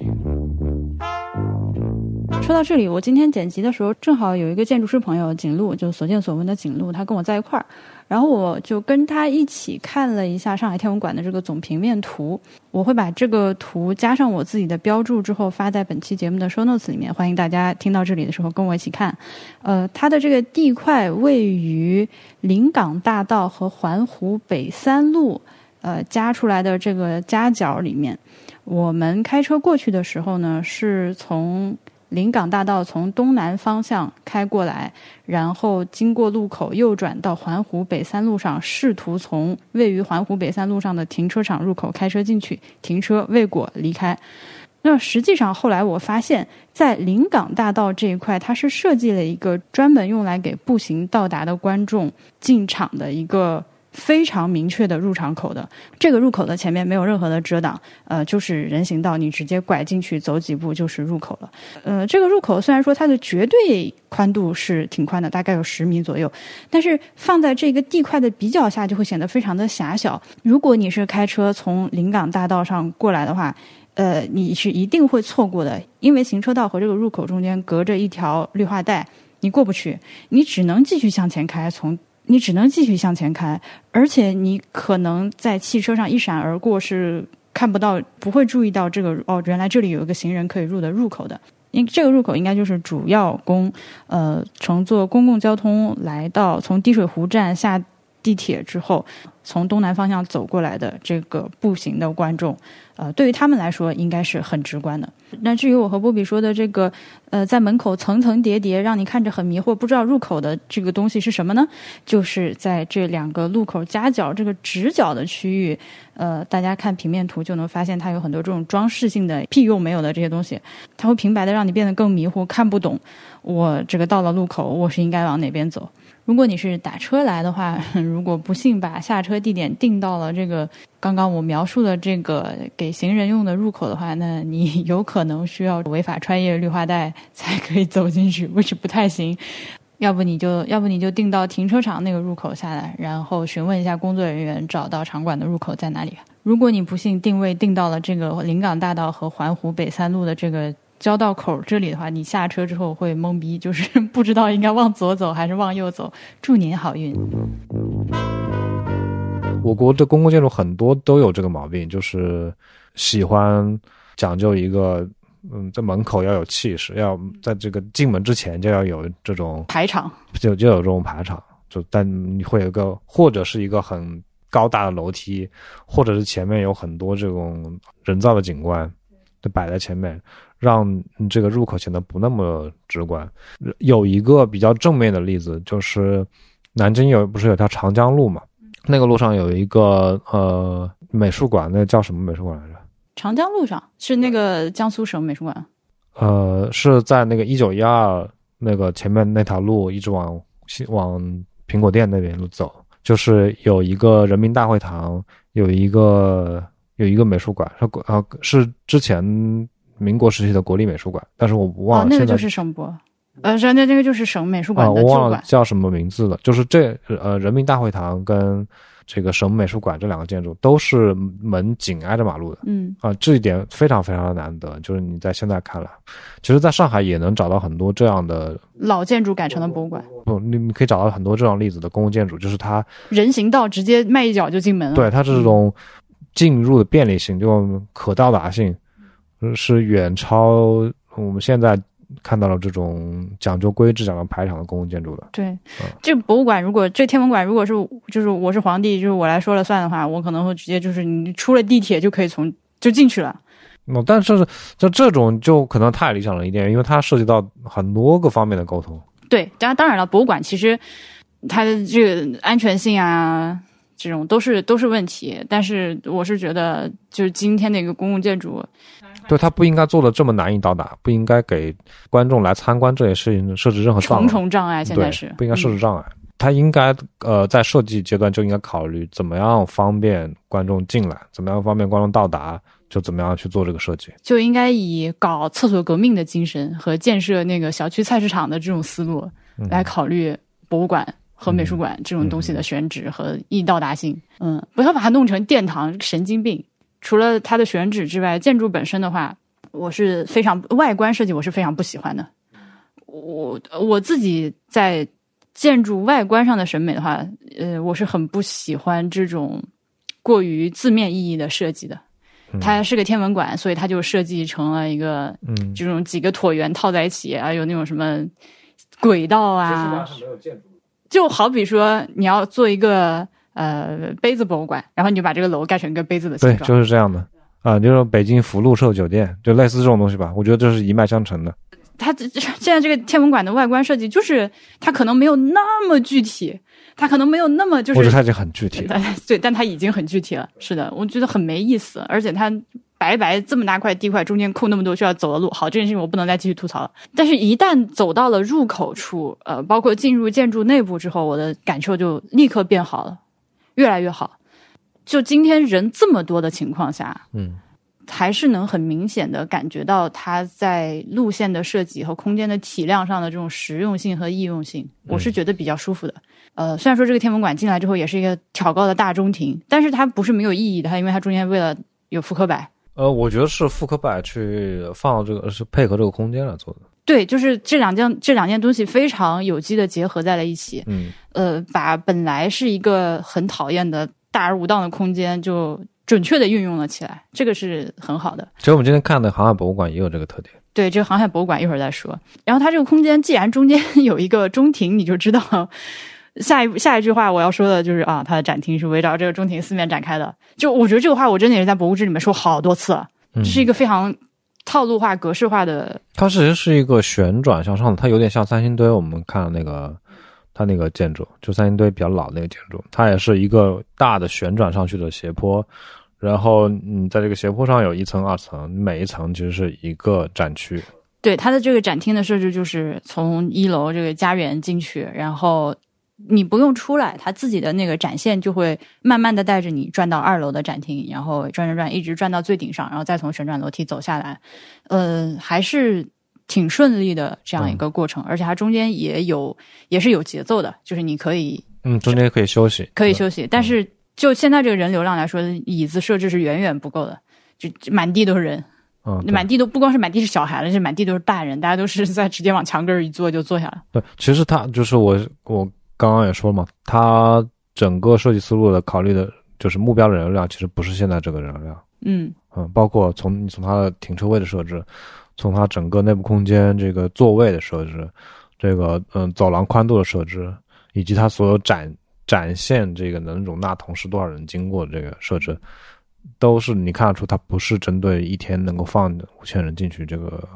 说到这里，我今天剪辑的时候，正好有一个建筑师朋友景路，就所见所闻的景路，他跟我在一块儿，然后我就跟他一起看了一下上海天文馆的这个总平面图。我会把这个图加上我自己的标注之后发在本期节目的 show notes 里面，欢迎大家听到这里的时候跟我一起看。呃，它的这个地块位于临港大道和环湖北三路呃加出来的这个夹角里面。我们开车过去的时候呢，是从临港大道从东南方向开过来，然后经过路口右转到环湖北三路上，试图从位于环湖北三路上的停车场入口开车进去，停车未果离开。那实际上后来我发现，在临港大道这一块，它是设计了一个专门用来给步行到达的观众进场的一个非常明确的入场口的。这个入口的前面没有任何的遮挡，呃，就是人行道，你直接拐进去走几步就是入口了。呃，这个入口虽然说它的绝对宽度是挺宽的，大概有十米左右，但是放在这个地块的比较下，就会显得非常的狭小。如果你是开车从临港大道上过来的话，呃，你是一定会错过的，因为行车道和这个入口中间隔着一条绿化带，你过不去，你只能继续向前开，从你只能继续向前开，而且你可能在汽车上一闪而过是看不到，不会注意到这个哦，原来这里有一个行人可以入的入口的。因这个入口应该就是主要供呃乘坐公共交通来到从滴水湖站下地铁之后，从东南方向走过来的这个步行的观众，呃，对于他们来说应该是很直观的。那至于我和波比说的这个，呃，在门口层层叠叠，让你看着很迷惑，不知道入口的这个东西是什么呢？就是在这两个路口夹角这个直角的区域，呃，大家看平面图就能发现它有很多这种装饰性的屁用没有的这些东西，它会平白的让你变得更迷糊，看不懂我这个到了路口我是应该往哪边走。如果你是打车来的话，如果不幸把下车地点定到了这个刚刚我描述的这个给行人用的入口的话，那你有可能需要违法穿越绿化带才可以走进去不是不太行。要不你就要不你就定到停车场那个入口下来，然后询问一下工作人员，找到场馆的入口在哪里。如果你不幸定位定到了这个临港大道和环湖北三路的这个交道口这里的话，你下车之后会懵逼，就是 不知道应该往左走还是往右走。祝您好运。我国的公共建筑很多都有这个毛病，就是喜欢讲究一个，嗯，在门口要有气势，要在这个进门之前就要有这种排场，就就有这种排场，就但你会有一个或者是一个很高大的楼梯，或者是前面有很多这种人造的景观，就摆在前面，让这个入口显得不那么直观。有一个比较正面的例子，就是南京有不是有条长江路嘛？那个路上有一个呃美术馆，那叫什么美术馆来着？长江路上是那个江苏省美术馆。呃，是在那个一九一二那个前面那条路一直往西往苹果店那边路走，就是有一个人民大会堂，有一个有一个美术馆，是国啊是之前民国时期的国立美术馆，但是我忘了、哦，那个就是省博，呃，是那那个就是省美术馆我忘了。叫什么名字了。就是这呃，人民大会堂跟这个省美术馆这两个建筑都是门紧挨着马路的嗯，啊，这一点非常非常的难得。就是你在现在看来，其实在上海也能找到很多这样的，老建筑改成的博物馆，不，你你可以找到很多这样例子的公共建筑，就是它人行道直接迈一脚就进门了。对它这种进入的便利性，就可到达性，是远超我们现在看到的这种讲究规制、讲究排场的公共建筑的。对，这个博物馆如果这天文馆如果是就是我是皇帝，就是我来说了算的话，我可能会直接就是你出了地铁就可以从就进去了。嗯，但是就这种就可能太理想了一点，因为它涉及到很多个方面的沟通。对，当然当然了，博物馆其实它的这个安全性啊，这种都是都是问题。但是我是觉得，就是今天的一个公共建筑，对，他不应该做的这么难以到达，不应该给观众来参观这些事情设置任何障重碍。重障碍现在是不应该设嗯置障碍。他应该呃在设计阶段就应该考虑怎么样方便观众进来，怎么样方便观众到达，就怎么样去做这个设计。就应该以搞厕所革命的精神和建设那个小区菜市场的这种思路嗯来考虑博物馆和美术馆这种东西的选址和易到达性。嗯，不要把它弄成殿堂，神经病。除了它的选址之外，建筑本身的话，我是非常外观设计我是非常不喜欢的。我我自己在建筑外观上的审美的话，呃，我是很不喜欢这种过于字面意义的设计的。它是个天文馆，所以它就设计成了一个嗯，这种几个椭圆套在一起啊，有那种什么轨道啊，就好比说你要做一个呃杯子博物馆，然后你就把这个楼盖成一个杯子的形状对，就是这样的啊，就是北京福禄寿酒店，就类似这种东西吧。我觉得这是一脉相承的。它这这现在这个天文馆的外观设计，就是它可能没有那么具体，它可能没有那么就是我觉得它已经很具体了。对，但它已经很具体了。是的，我觉得很没意思，而且它白白这么大块地块，中间空那么多需要走的路，好，这件事情我不能再继续吐槽了。但是，一旦走到了入口处，呃，包括进入建筑内部之后，我的感受就立刻变好了，越来越好。就今天人这么多的情况下，嗯，还是能很明显的感觉到它在路线的设计和空间的体量上的这种实用性和易用性，我是觉得比较舒服的。呃，虽然说这个天文馆进来之后也是一个挑高的大中庭，但是它不是没有意义的，它因为它中间为了有复刻摆。呃，我觉得是复刻摆去放这个是配合这个空间来做的。对，就是这两件这两件东西非常有机的结合在了一起，嗯，呃，把本来是一个很讨厌的大而无当的空间，就准确的运用了起来，这个是很好的。其实我们今天看的航海博物馆也有这个特点。对，这个航海博物馆一会儿再说。然后它这个空间既然中间 有一个中庭，你就知道下一下一句话我要说的就是啊，它的展厅是围绕这个中庭四面展开的。就我觉得这个话我真的也是在博物志里面说好多次了，嗯这是一个非常套路化、格式化的。它其实是一个旋转向上的，它有点像三星堆。我们看那个它那个建筑，就三星堆比较老那个建筑，它也是一个大的旋转上去的斜坡。然后你在这个斜坡上有一层、二层，每一层其实是一个展区。对它的这个展厅的设置，就是从一楼这个家园进去，然后你不用出来，他自己的那个展现就会慢慢的带着你转到二楼的展厅，然后转转转，一直转到最顶上，然后再从旋转楼梯走下来。呃，还是挺顺利的这样一个过程，而且它中间也有也是有节奏的，就是你可以嗯，中间可以休息，可以休息，但是就现在这个人流量来说，椅子设置是远远不够的，就就满地都是人。嗯，对满地都不光是满地是小孩了，就满地都是大人，大家都是 在直接往墙根儿一坐就坐下了。对，其实他就是我我刚刚也说了嘛，它整个设计思路的考虑的就是目标的人流量，其实不是现在这个人流量。嗯，嗯，包括从你从它的停车位的设置，从它整个内部空间这个座位的设置，这个嗯走廊宽度的设置，以及它所有展展现这个能容纳同时多少人经过的这个设置，都是你看得出它不是针对一天能够放五千人进去这个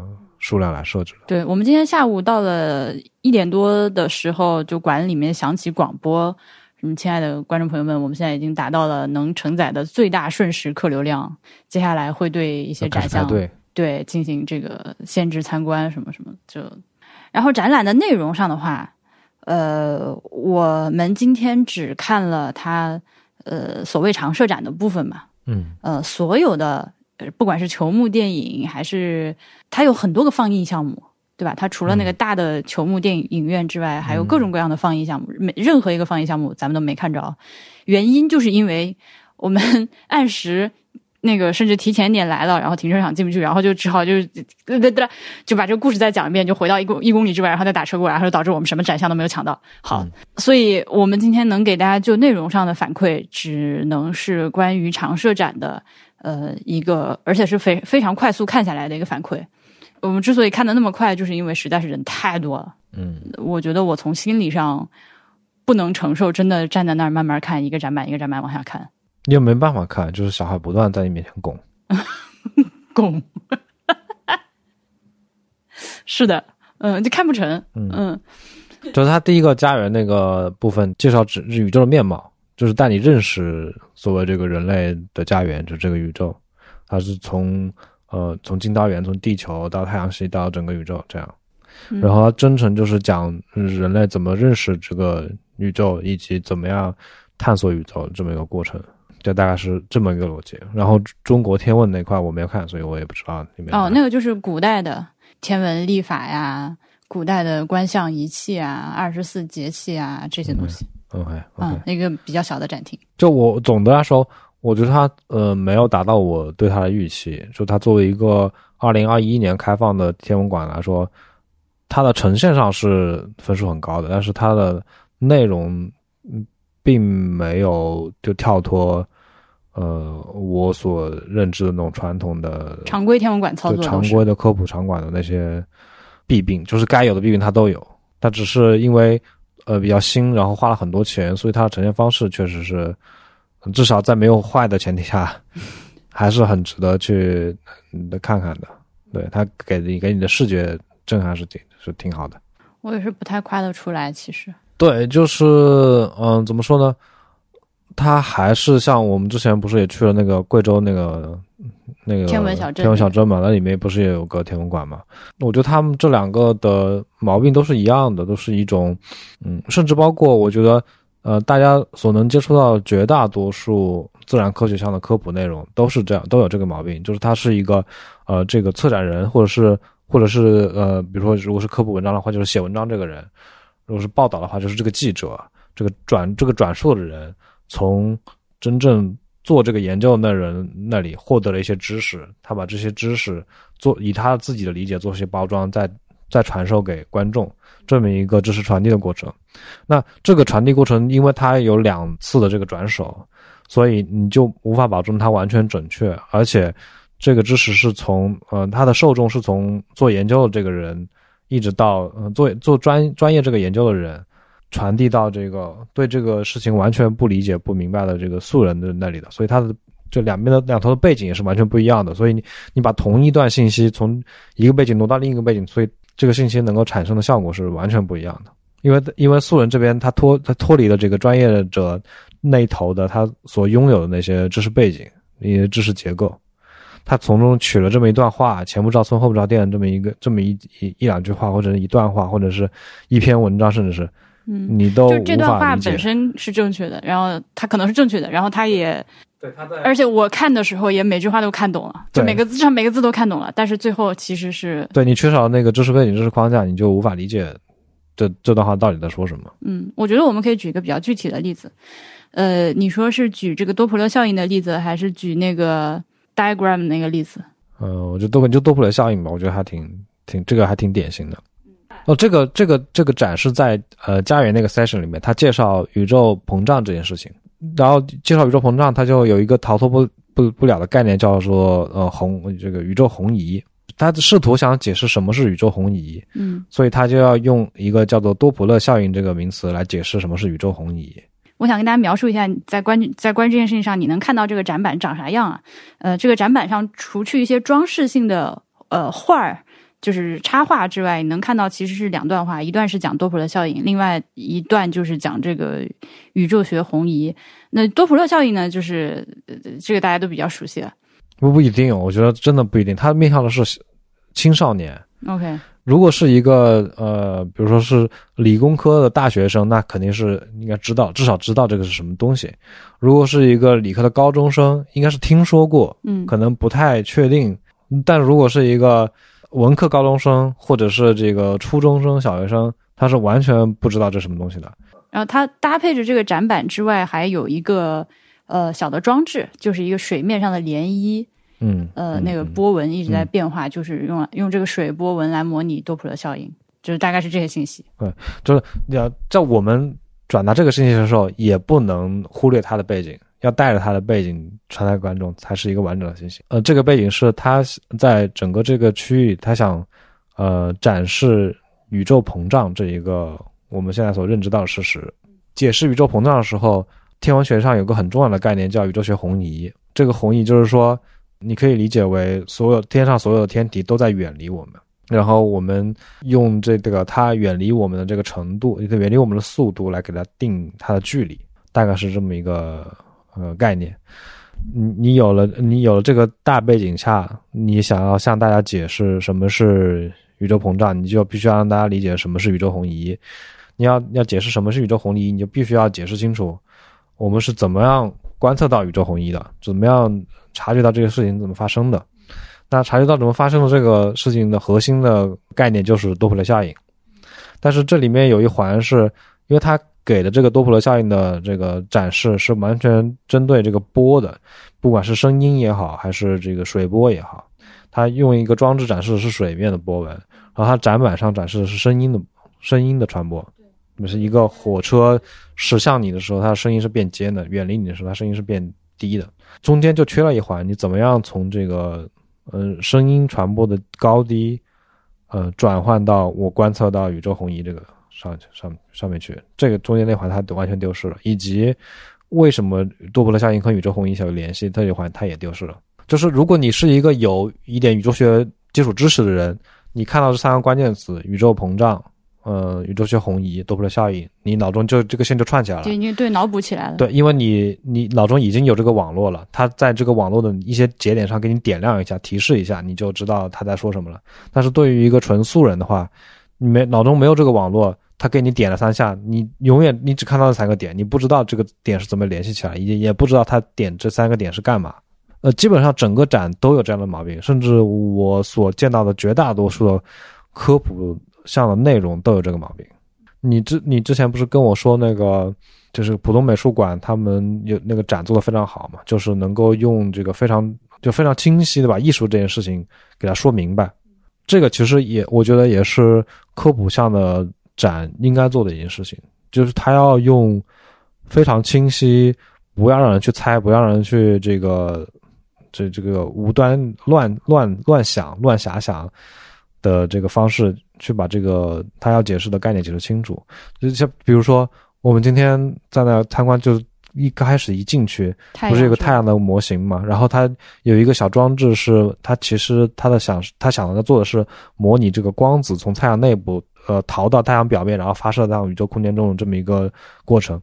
数量来设置的。对我们今天下午到了一点多的时候，就馆里面响起广播，什么亲爱的观众朋友们，我们现在已经达到了能承载的最大瞬时客流量，接下来会对一些展项对对进行这个限制参观什么什么就，然后展览的内容上的话，呃，我们今天只看了它呃所谓常设展的部分嘛，嗯呃，所有的呃不管是球幕电影还是它有很多个放映项目，对吧？它除了那个大的球幕电影影院之外，还有各种各样的放映项目，每任何一个放映项目咱们都没看着，原因就是因为我们 按时。那个甚至提前点来了，然后停车场进不去，然后就只好就是对对对，就把这个故事再讲一遍，就回到一公一公里之外，然后再打车过来，然后就导致我们什么展项都没有抢到。好，所以我们今天能给大家就内容上的反馈，只能是关于长设展的呃一个，而且是非非常快速看下来的一个反馈。我们之所以看的那么快，就是因为实在是人太多了。嗯，我觉得我从心理上不能承受，真的站在那儿慢慢看一个展板一个展板往下看。你又没办法看，就是小孩不断在你面前拱，拱，是的，嗯，就看不成，嗯，就是他第一个家园那个部分介绍指宇宙的面貌，就是带你认识所谓这个人类的家园，就这个宇宙，它是从呃从近到远，从地球到太阳系到整个宇宙这样，然后它真诚就是讲人类怎么认识这个宇宙以及怎么样探索宇宙这么一个过程。就大概是这么一个逻辑，然后中国天文那块我没有看，所以我也不知道里面。哦，那个就是古代的天文历法呀，古代的观象仪器啊，二十四节气啊这些东西。OK，嗯，一个比较小的展厅。就我总的来说，我觉得它呃没有达到我对它的预期。就它作为一个二零二一年开放的天文馆来说，它的呈现上是分数很高的，但是它的内容嗯。并没有就跳脱，呃，我所认知的那种传统的常规天文馆操作，常规的科普场馆的那些弊病，就是该有的弊病它都有。它只是因为呃比较新，然后花了很多钱，所以它的呈现方式确实是至少在没有坏的前提下，还是很值得去的看看的。对它给你给你的视觉震撼是挺是挺好的。我也是不太夸得出来，其实。对，就是嗯，怎么说呢？它还是像我们之前不是也去了那个贵州那个那个天文小镇，天文小镇嘛？那里面不是也有个天文馆嘛？我觉得他们这两个的毛病都是一样的，都是一种嗯，甚至包括我觉得呃，大家所能接触到绝大多数自然科学上的科普内容都是这样，都有这个毛病，就是它是一个呃，这个策展人或者是或者是呃，比如说如果是科普文章的话，就是写文章这个人。如果是报道的话，就是这个记者，这个转这个转述的人，从真正做这个研究的人那里获得了一些知识，他把这些知识做以他自己的理解做些包装，再再传授给观众，这么一个知识传递的过程。那这个传递过程，因为它有两次的这个转手，所以你就无法保证它完全准确，而且这个知识是从呃，它的受众是从做研究的这个人。一直到嗯做做专专业这个研究的人，传递到这个对这个事情完全不理解不明白的这个素人的那里的，所以他的这两边的两头的背景也是完全不一样的。所以你你把同一段信息从一个背景挪到另一个背景，所以这个信息能够产生的效果是完全不一样的。因为因为素人这边他脱他脱离了这个专业者那一头的他所拥有的那些知识背景一些知识结构。他从中取了这么一段话，前不着村后不着店的，这么一个这么一一一两句话，或者是一段话，或者是一篇文章，甚至是，嗯，你都就这段话本身是正确的，然后他可能是正确的，然后他也对他在，而且我看的时候也每句话都看懂了，就每个字上每个字都看懂了，但是最后其实是对你缺少那个知识背景、知识框架，你就无法理解这这段话到底在说什么。嗯，我觉得我们可以举一个比较具体的例子，呃，你说是举这个多普勒效应的例子，还是举那个？diagram 那个例子，嗯，我觉得多就多普勒效应吧，我觉得还挺挺这个还挺典型的。哦，这个这个这个展是在呃家园那个 session 里面，他介绍宇宙膨胀这件事情，然后介绍宇宙膨胀，他就有一个逃脱不不不了的概念，叫做呃红这个宇宙红移，他试图想解释什么是宇宙红移，嗯，所以他就要用一个叫做多普勒效应这个名词来解释什么是宇宙红移。我想跟大家描述一下，在关在关于这件事情上，你能看到这个展板长啥样啊？呃，这个展板上除去一些装饰性的呃画儿，就是插画之外，你能看到其实是两段话，一段是讲多普勒效应，另外一段就是讲这个宇宙学红移。那多普勒效应呢，就是、呃、这个大家都比较熟悉了。不不一定，我觉得真的不一定。它面向的是青少年。OK，如果是一个呃，比如说是理工科的大学生，那肯定是应该知道，至少知道这个是什么东西。如果是一个理科的高中生，应该是听说过，嗯可能不太确定。但如果是一个文科高中生，或者是这个初中生、小学生，他是完全不知道这什么东西的。然后它搭配着这个展板之外，还有一个呃小的装置，就是一个水面上的涟漪，嗯，呃，嗯那个嗯波纹一直在变化，就是用用这个水波纹来模拟多普勒效应，就是大概是这些信息。对就是要在我们转达这个信息的时候，也不能忽略它的背景，要带着他的背景传达给观众，才是一个完整的信息。呃，这个背景是他在整个这个区域，他想呃展示宇宙膨胀这一个我们现在所认知到的事实。解释宇宙膨胀的时候，天文学上有个很重要的概念叫宇宙学红移。这个红移就是说，你可以理解为所有天上所有的天体都在远离我们。然后我们用这个它远离我们的这个程度，远离我们的速度来给它定它的距离，大概是这么一个呃概念。你你有了你有了这个大背景下，你想要向大家解释什么是宇宙膨胀，你就必须要让大家理解什么是宇宙红移。你要要解释什么是宇宙红移，你就必须要解释清楚我们是怎么样观测到宇宙红移的，怎么样察觉到这个事情怎么发生的。那察觉到怎么发生的这个事情的核心的概念就是多普勒效应，但是这里面有一环是，因为它给的这个多普勒效应的这个展示是完全针对这个波的，不管是声音也好，还是这个水波也好，它用一个装置展示的是水面的波纹，然后它展板上展示的是声音的声音的传播。就是一个火车驶向你的时候，它的声音是变尖的；远离你的时候，它声音是变低的。中间就缺了一环，你怎么样从这个呃声音传播的高低，呃转换到我观测到宇宙红移这个上上上面去？这个中间那环它完全丢失了，以及为什么多普勒效应和宇宙红移小有联系，这一环它也丢失了。就是如果你是一个有一点宇宙学基础知识的人，你看到这三个关键词：宇宙膨胀。呃，宇宙学红移、多普勒效应，你脑中就这个线就串起来了，就已经对脑补起来了。对，因为你你脑中已经有这个网络了，它在这个网络的一些节点上给你点亮一下，提示一下，你就知道他在说什么了。但是对于一个纯素人的话，你没脑中没有这个网络，他给你点了三下，你永远你只看到这三个点，你不知道这个点是怎么联系起来，也也不知道他点这三个点是干嘛。呃，基本上整个展都有这样的毛病，甚至我所见到的绝大多数的科普。项的内容都有这个毛病。你之你之前不是跟我说那个，就是浦东美术馆他们有那个展做的非常好嘛，就是能够用这个非常就非常清晰的把艺术这件事情给它说明白。这个其实也我觉得也是科普项的展应该做的一件事情，就是他要用非常清晰，不要让人去猜，不要让人去这个这这个无端乱乱乱想、乱遐想的这个方式。去把这个他要解释的概念解释清楚，就像比如说我们今天在那参观，就一开始一进去，不是有个太阳的模型嘛？然后它有一个小装置，是它其实它的想他想要做的是模拟这个光子从太阳内部呃逃到太阳表面，然后发射到宇宙空间中的这么一个过程。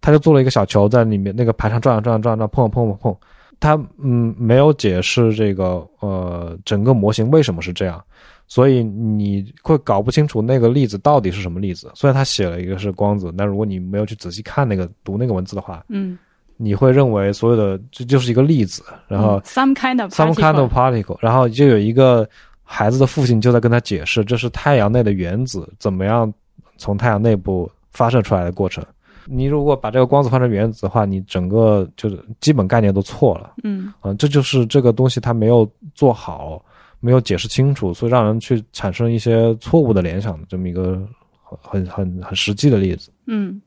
他就做了一个小球在里面那个盘上转啊转啊转啊转碰碰碰碰，他嗯没有解释这个呃整个模型为什么是这样。所以你会搞不清楚那个粒子到底是什么粒子。虽然他写了一个是光子，但如果你没有去仔细看那个读那个文字的话，嗯，你会认为所有的这就是一个粒子，然后、嗯、some kind of some kind of particle，然后就有一个孩子的父亲就在跟他解释，这是太阳内的原子怎么样从太阳内部发射出来的过程。你如果把这个光子换成原子的话，你整个就是基本概念都错了。嗯，啊、呃，这就是这个东西它没有做好。没有解释清楚，所以让人去产生一些错误的联想的这么一个很很很实际的例子。嗯，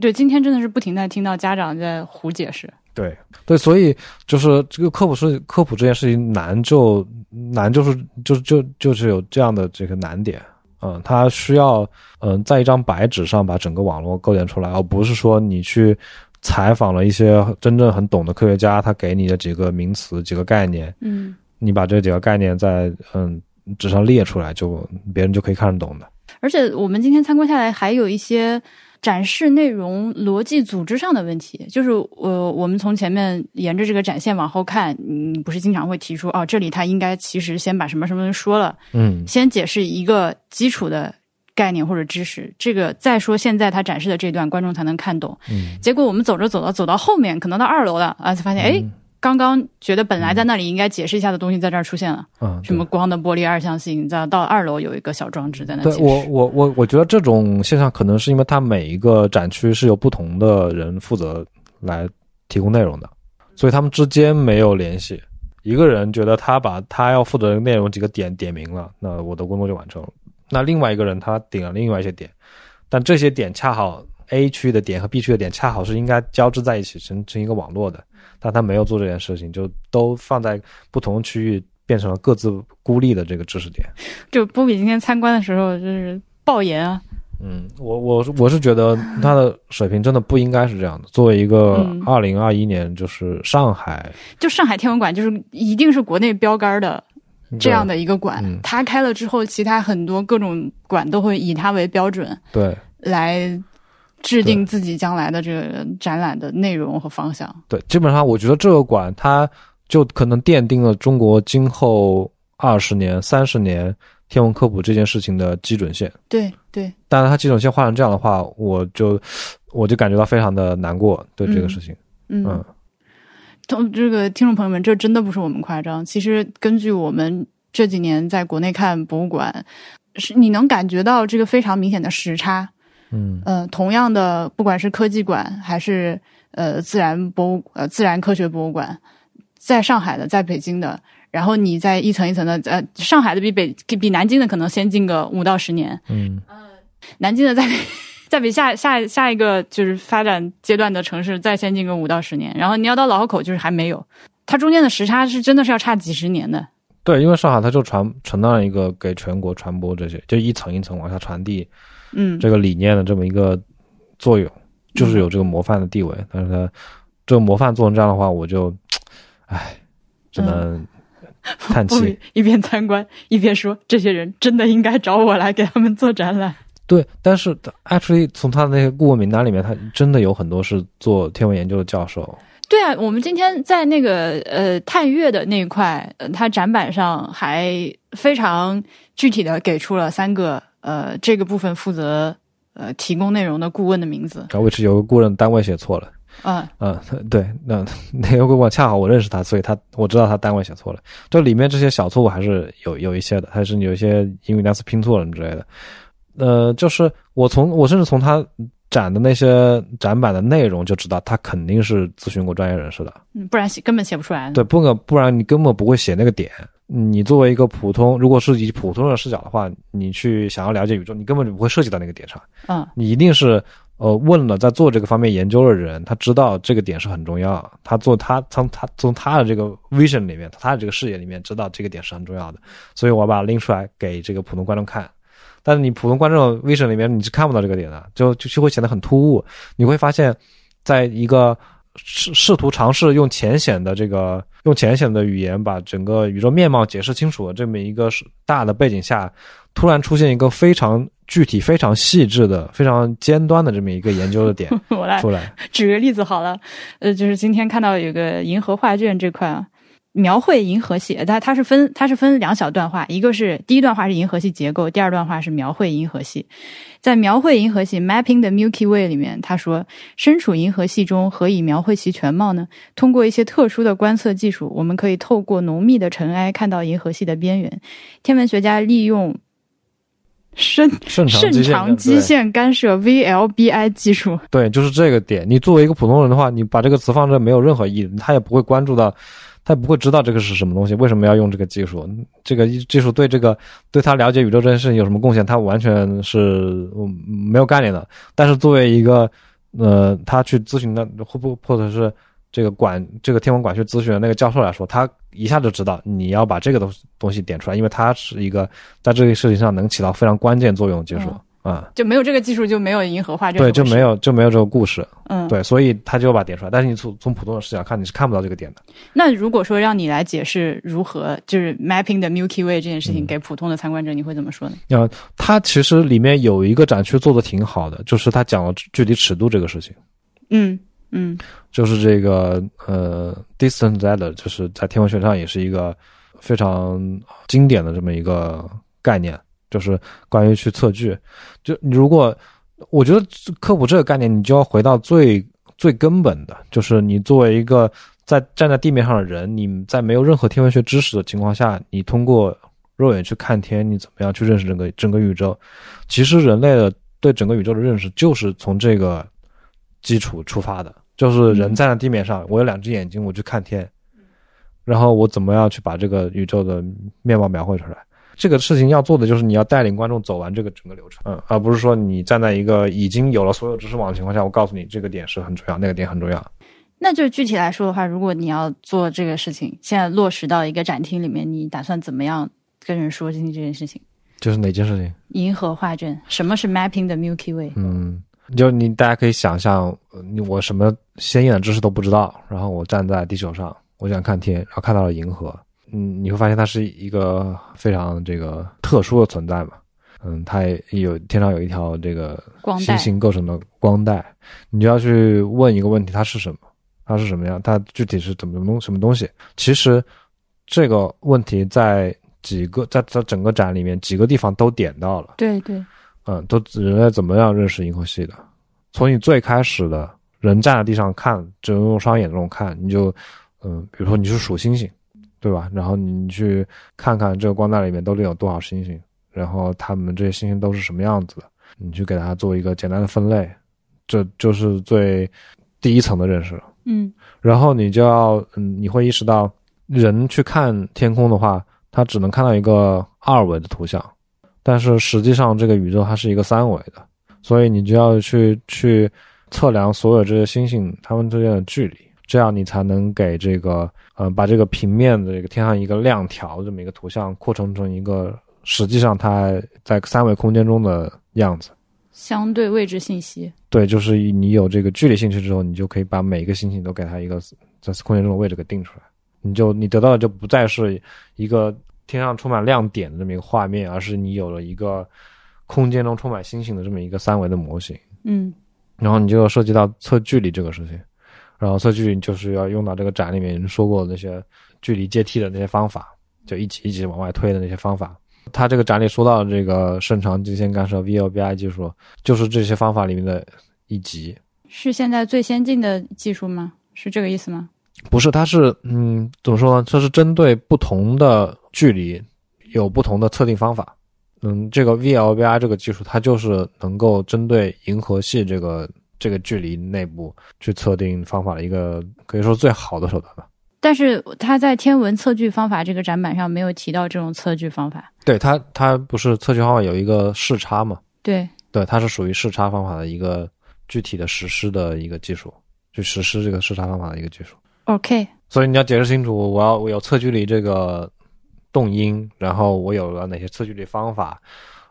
对，今天真的是不停的听到家长在胡解释。对对，所以就是这个科普是科普这件事情难就难就是就就就是有这样的这个难点。嗯，它需要嗯、在一张白纸上把整个网络构建出来，而不是说你去采访了一些真正很懂的科学家，他给你的几个名词、几个概念，嗯，你把这几个概念在嗯纸上列出来，就别人就可以看得懂的。而且我们今天参观下来，还有一些展示内容逻辑组织上的问题。就是呃，我们从前面沿着这个展线往后看，你不是经常会提出哦，这里他应该其实先把什么什么说了，嗯先解释一个基础的概念或者知识，这个再说现在他展示的这段，观众才能看懂。嗯结果我们走着走到走到后面，可能到二楼了啊，才发现哎，嗯刚刚觉得本来在那里应该解释一下的东西，在这儿出现了，嗯，什么光的玻璃二向性，再到二楼有一个小装置在那。对我我我我觉得这种现象可能是因为它每一个展区是由不同的人负责来提供内容的，所以他们之间没有联系。一个人觉得他把他要负责的内容几个点点明了，那我的工作就完成了。那另外一个人他顶了另外一些点，但这些点恰好 A 区的点和 B 区的点恰好是应该交织在一起成成一个网络的，但他没有做这件事情，就都放在不同区域，变成了各自孤立的这个知识点。就波比今天参观的时候就是爆言啊，嗯，我我我是觉得他的水平真的不应该是这样的。作为一个嗯二零二一年就是上海就上海天文馆就是一定是国内标杆的这样的一个馆，嗯它开了之后，其他很多各种馆都会以它为标准对来制定自己将来的这个展览的内容和方向。对，基本上我觉得这个馆它就可能奠定了中国今后二十年、三十年天文科普这件事情的基准线。对对，但是它基准线画成这样的话，我就我就感觉到非常的难过，对这个事情。嗯。嗯同这个听众朋友们，这真的不是我们夸张。其实根据我们这几年在国内看博物馆，是你能感觉到这个非常明显的时差。嗯。呃，同样的，不管是科技馆还是呃自然博物呃自然科学博物馆，在上海的，在北京的，然后你再一层一层的，呃，上海的比北比南京的可能先进个五到十年，嗯。南京的再再比下下下一个就是发展阶段的城市再先进个五到十年，然后你要到老河口就是还没有，它中间的时差是真的是要差几十年的。对，因为上海它就传承担了一个给全国传播这些，就一层一层往下传递嗯，这个理念的这么一个作用，就是有这个模范的地位。但是他这个模范做成这样的话，我就，唉，只能叹 气。一边参观一边说，这些人真的应该找我来给他们做展览。对，但是 actually 从他的那个顾问名单里面，他真的有很多是做天文研究的教授。对啊，我们今天在那个呃探月的那一块，呃，它展板上还非常具体的给出了三个呃这个部分负责呃提供内容的顾问的名字。然后 which 有个顾问单位写错了。嗯嗯，对，那那个顾问恰好我认识他，所以他我知道他单位写错了。这里面这些小错误还是有有一些的，还是有一些英语单词拼错了之类的。呃，就是我从我甚至从他展的那些展板的内容就知道，他肯定是咨询过专业人士的。嗯，不然写根本写不出来。对，不可不然你根本不会写那个点。你作为一个普通，如果是以普通人视角的话，你去想要了解宇宙，你根本就不会涉及到那个点上。嗯你一定是呃问了在做这个方面研究的人，他知道这个点是很重要，他做他从他从他的这个 vision 里面，他的这个视野里面知道这个点是很重要的，所以我把它拎出来给这个普通观众看。但是你普通观众 vision 里面你是看不到这个点的，就就就会显得很突兀。你会发现，在一个试试图尝试用浅显的这个用浅显的语言把整个宇宙面貌解释清楚的这么一个是大的背景下，突然出现一个非常具体、非常细致的、非常尖端的这么一个研究的点 我来出来。举个例子好了，呃，就是今天看到有个银河画卷这块啊，描绘银河系，它它是分它是分两小段话，一个是第一段话是银河系结构，第二段话是描绘银河系。在描绘银河系 （Mapping the Milky Way） 里面，他说，身处银河系中，何以描绘其全貌呢？通过一些特殊的观测技术，我们可以透过浓密的尘埃看到银河系的边缘。天文学家利用深肾长肾基线长基线干涉 （VLBI） 技术，对，就是这个点。你作为一个普通人的话，你把这个词放这没有任何意义，他也不会关注到，他不会知道这个是什么东西，为什么要用这个技术？这个技术对这个对他了解宇宙这件事情有什么贡献？他完全是嗯没有概念的。但是作为一个呃，他去咨询的，或不或者是这个管这个天文馆去咨询的那个教授来说，他一下就知道你要把这个东东西点出来，因为他是一个在这个事情上能起到非常关键作用的技术啊、就没有这个技术就没有银河化这个对，就没有就没有这个故事，嗯，对，所以他就要把它点出来。但是你从从普通的视角看，你是看不到这个点的。那如果说让你来解释如何就是 mapping 的 Milky Way 这件事情嗯给普通的参观者，你会怎么说呢？呃，它其实里面有一个展区做的挺好的，就是他讲了距离尺度这个事情。嗯嗯就是这个呃，distance ladder，就是在天文学上也是一个非常经典的这么一个概念，就是关于去测距。就你如果我觉得科普这个概念，你就要回到最最根本的，就是你作为一个在站在地面上的人，你在没有任何天文学知识的情况下，你通过肉眼去看天，你怎么样去认识整个整个宇宙？其实人类的对整个宇宙的认识就是从这个基础出发的，就是人站在地面上，我有两只眼睛，我去看天，然后我怎么样去把这个宇宙的面貌描绘出来？这个事情要做的就是你要带领观众走完这个整个流程，嗯，而不是说你站在一个已经有了所有知识网的情况下，我告诉你这个点是很重要，那个点很重要。那就具体来说的话，如果你要做这个事情，现在落实到一个展厅里面，你打算怎么样跟人说进这件事情？就是哪件事情？银河画卷，什么是 mapping 的 Milky Way？嗯，就你大家可以想象，呃你我什么鲜艳的知识都不知道，然后我站在地球上，我想看天，然后看到了银河，嗯，你会发现它是一个非常这个特殊的存在嘛，嗯，它也有天上有一条这个光星星构成的光带，你就要去问一个问题，它是什么？它是什么样？它具体是怎么东什么东西？其实这个问题在几个在在整个展里面几个地方都点到了。对对，嗯，都人类怎么样认识银河系的？从你最开始的人站在地上看，只能用双眼这种看，你就，嗯，比如说你是数星星，对吧？然后你去看看这个光带里面到底有多少星星，然后它们这些星星都是什么样子的，你去给它做一个简单的分类，这就是最第一层的认识了。嗯然后你就要，嗯，你会意识到，人去看天空的话，他只能看到一个二维的图像，但是实际上这个宇宙它是一个三维的，所以你就要去去测量所有这些星星它们之间的距离，这样你才能给这个，呃，把这个平面的这个天上一个亮条这么一个图像扩充成一个实际上它在三维空间中的样子。相对位置信息。对，就是你有这个距离信息之后，你就可以把每一个星星都给它一个在空间中的位置给定出来。你就你得到的就不再是一个天上充满亮点的这么一个画面，而是你有了一个空间中充满星星的这么一个三维的模型。嗯然后你就涉及到测距离这个事情，然后测距离就是要用到这个展里面说过的那些距离阶梯的那些方法，就一级一级往外推的那些方法。他这个展里说到的这个肾长极限干涉 VLBI 技术，就是这些方法里面的一级。是现在最先进的技术吗？是这个意思吗？不是，它是嗯，怎么说呢？这是针对不同的距离有不同的测定方法。嗯，这个 VLBI 这个技术，它就是能够针对银河系这个这个距离内部去测定方法的一个可以说最好的手段吧。但是他在天文测距方法这个展板上没有提到这种测距方法。对它，它不是测距方法有一个视差嘛？对，对，它是属于视差方法的一个具体的实施的一个技术，去实施这个视差方法的一个技术。OK，所以你要解释清楚，我要我有测距离这个动因，然后我有了哪些测距离方法，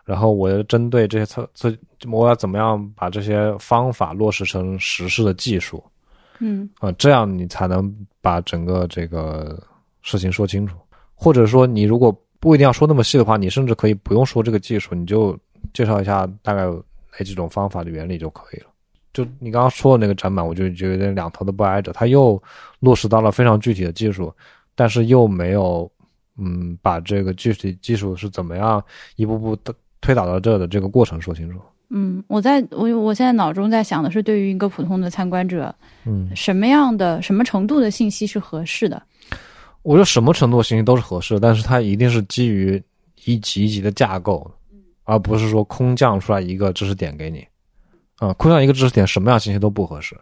然后我要针对这些测测，我要怎么样把这些方法落实成实施的技术嗯啊、这样你才能把整个这个事情说清楚。或者说，你如果不一定要说那么细的话，你甚至可以不用说这个技术，你就介绍一下大概有哪几种方法的原理就可以了。就你刚刚说的那个展板，我就觉得两头都不挨着，它又落实到了非常具体的技术，但是又没有嗯把这个具体技术是怎么样一步步的推导到这的这个过程说清楚。嗯，我在我我现在脑中在想的是，对于一个普通的参观者，嗯，什么样的、什么程度的信息是合适的？我觉得什么程度的信息都是合适的，但是它一定是基于一级一级的架构，而不是说空降出来一个知识点给你。啊、空降一个知识点，什么样信息都不合适。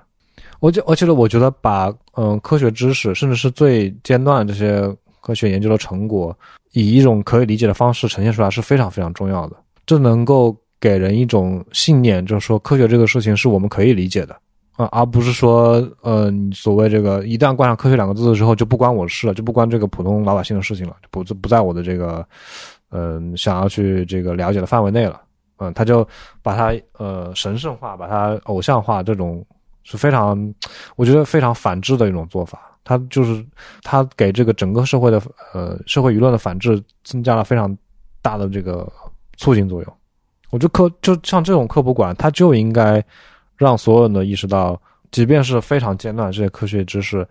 我就而且我觉得把嗯、科学知识，甚至是最尖端的这些科学研究的成果，以一种可以理解的方式呈现出来是非常非常重要的。这能够给人一种信念，就是说科学这个事情是我们可以理解的，啊，而不是说呃，所谓这个一旦冠上科学两个字之后，就不关我的事了，就不关这个普通老百姓的事情了，不不在我的这个嗯想要去这个了解的范围内了。嗯，他就把它呃神圣化，把它偶像化，这种是非常我觉得非常反智的一种做法。他就是他给这个整个社会的呃社会舆论的反制增加了非常大的这个促进作用。我觉得科就像这种科普馆，它就应该让所有人都意识到，即便是非常尖端这些科学知识，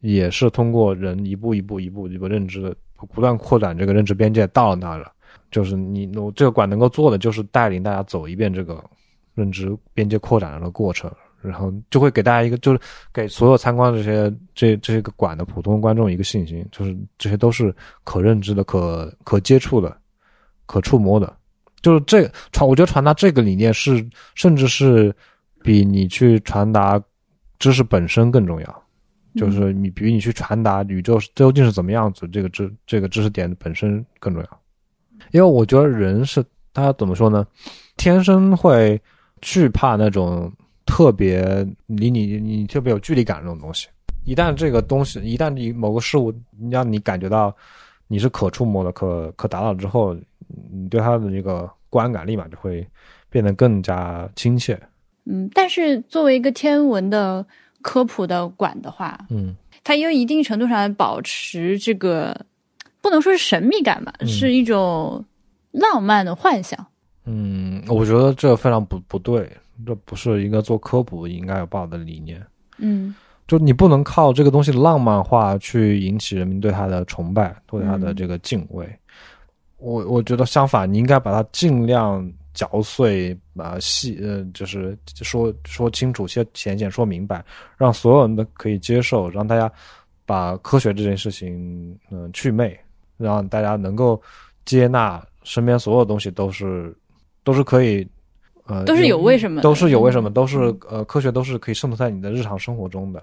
也是通过人一步一步、一步一步认知的不断扩展这个认知边界到了那了。就是你我这个馆能够做的，就是带领大家走一遍这个认知边界扩展的过程。然后就会给大家一个，就是给所有参观这些这这些个馆的普通观众一个信心，就是这些都是可认知的、可可接触的、可触摸的。就是这传，我觉得传达这个理念是，甚至是比你去传达知识本身更重要。就是你比你去传达宇宙究竟是怎么样子，这个知这个知识点本身更重要。因为我觉得人是他怎么说呢？天生会惧怕那种。特别离你你特别有距离感这种东西，一旦这个东西，一旦你某个事物让你感觉到你是可触摸的、可可达到之后，你对他的这个观感立马就会变得更加亲切。嗯，但是作为一个天文的科普的馆的话，嗯，它因为一定程度上保持这个不能说是神秘感吧，是一种浪漫的幻想。嗯，我觉得这非常不不对。这不是一个做科普应该有抱的理念。嗯，就你不能靠这个东西浪漫化去引起人民对它的崇拜，对它的这个敬畏。我我觉得相反，你应该把它尽量嚼碎，把细呃，就是说说清楚、先浅显、说明白，让所有人都可以接受，让大家把科学这件事情嗯去魅，让大家能够接纳身边所有东西都是都是可以。呃，都是有为什么，都是有为什么，都是呃，科学都是可以渗透在你的日常生活中的。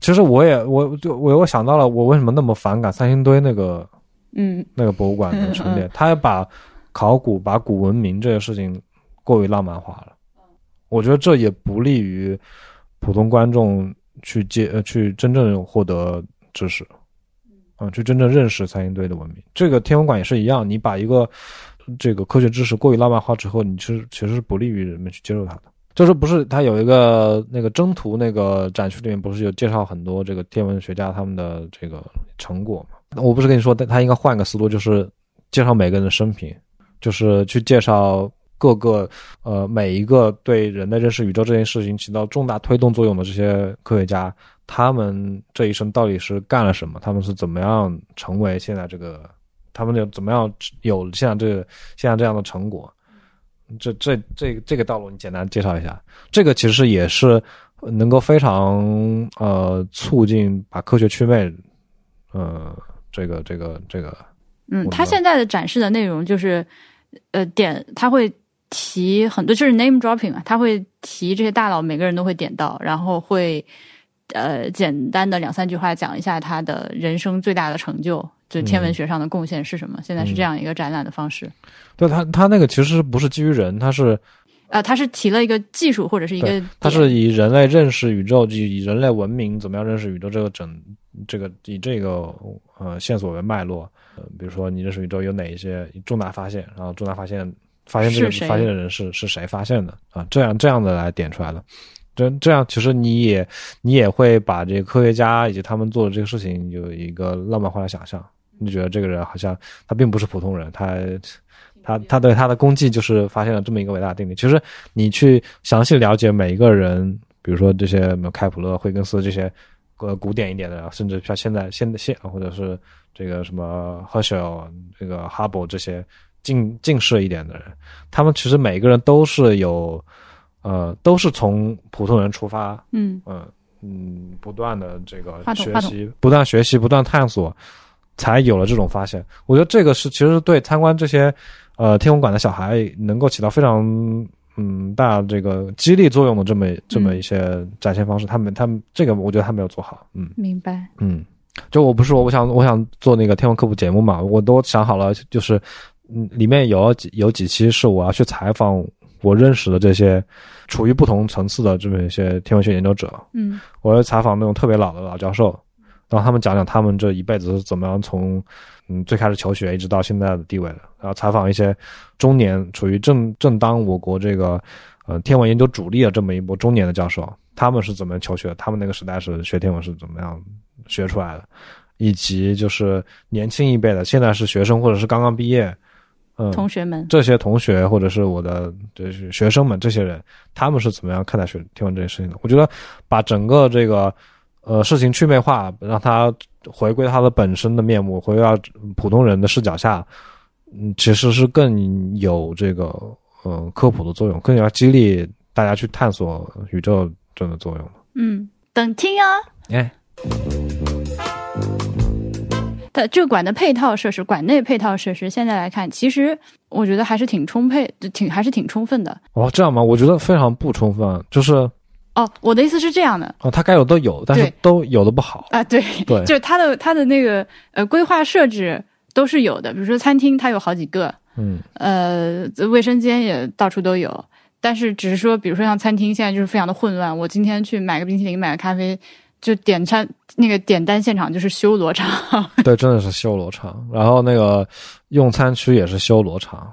其实我也，我就我我想到了，我为什么那么反感三星堆那个，嗯，那个博物馆的陈列，他也把考古、把古文明这个事情过于浪漫化了。我觉得这也不利于普通观众去接呃去真正获得知识，嗯，去真正认识三星堆的文明。这个天文馆也是一样，你把一个。这个科学知识过于浪漫化之后，你是其实是不利于人们去接受它的。就是不是它有一个那个征途那个展区里面不是有介绍很多这个天文学家他们的这个成果嘛？我不是跟你说，他应该换个思路，就是介绍每个人的生平，就是去介绍各个呃每一个对人类认识宇宙这件事情起到重大推动作用的这些科学家，他们这一生到底是干了什么？他们是怎么样成为现在这个？他们就怎么样有现在这个现在这样的成果？这这这这个道路，你简单介绍一下。这个其实也是能够非常呃促进把科学祛魅，呃，这个这个这个。嗯，他现在的展示的内容就是呃点，他会提很多，就是 name dropping 啊，他会提这些大佬，每个人都会点到，然后会呃简单的两三句话讲一下他的人生最大的成就。就天文学上的贡献是什么？现在是这样一个展览的方式。对他，他那个其实不是基于人，他是，呃，他是提了一个技术或者是一个，他是以人类认识宇宙，以以人类文明怎么样认识宇宙这个整这个以这个呃线索为脉络，呃，比如说你认识宇宙有哪一些重大发现，然后重大发现发现这个发现的人是是谁发现的啊？这样这样的来点出来的。这这样，其实你也你也会把这个科学家以及他们做的这个事情有一个浪漫化的想象。你觉得这个人好像他并不是普通人，他他他对他的功绩就是发现了这么一个伟大的定律。其实你去详细了解每一个人，比如说这些开普勒、惠更斯这些呃古典一点的，甚至像现在现现或者是这个什么 hershel、这个 Hubble 这些近近视一点的人，他们其实每个人都是有呃都是从普通人出发，嗯嗯嗯，不断的这个学习，不断学习，不断探索。才有了这种发现，我觉得这个是其实对参观这些，呃，天文馆的小孩能够起到非常嗯大这个激励作用的这么这么一些展现方式。他们他们这个我觉得他没有做好，嗯，明白，嗯，就我不是我想我想做那个天文科普节目嘛，我都想好了，就是嗯里面有几有几期是我要去采访我认识的这些处于不同层次的这么一些天文学研究者，嗯。我要采访那种特别老的老教授，让他们讲讲他们这一辈子是怎么样从嗯最开始求学一直到现在的地位的，然后采访一些中年处于正正当我国这个呃天文研究主力的这么一波中年的教授，他们是怎么求学，他们那个时代是学天文是怎么样学出来的，以及就是年轻一辈的，现在是学生或者是刚刚毕业，嗯，同学们，这些同学或者是我的就是学生们，这些人他们是怎么样看待学天文这件事情的？我觉得把整个这个呃事情祛魅化，让它回归它的本身的面目，回归到普通人的视角下，嗯，其实是更有这个呃科普的作用，更要激励大家去探索宇宙这的作用。嗯，等听啊。哎，它这个馆的配套设施，馆内配套设施，现在来看，其实我觉得还是挺充沛，挺还是挺充分的。哦，这样吗？我觉得非常不充分，就是哦，我的意思是这样的哦，它该有都有，但是都有的不好。啊，对，对，就是它的它的那个呃规划设置都是有的，比如说餐厅它有好几个，嗯呃，卫生间也到处都有，但是只是说，比如说像餐厅现在就是非常的混乱，我今天去买个冰淇淋，买个咖啡，就点餐那个点单现场就是修罗场，对，真的是修罗场。然后那个用餐区也是修罗场。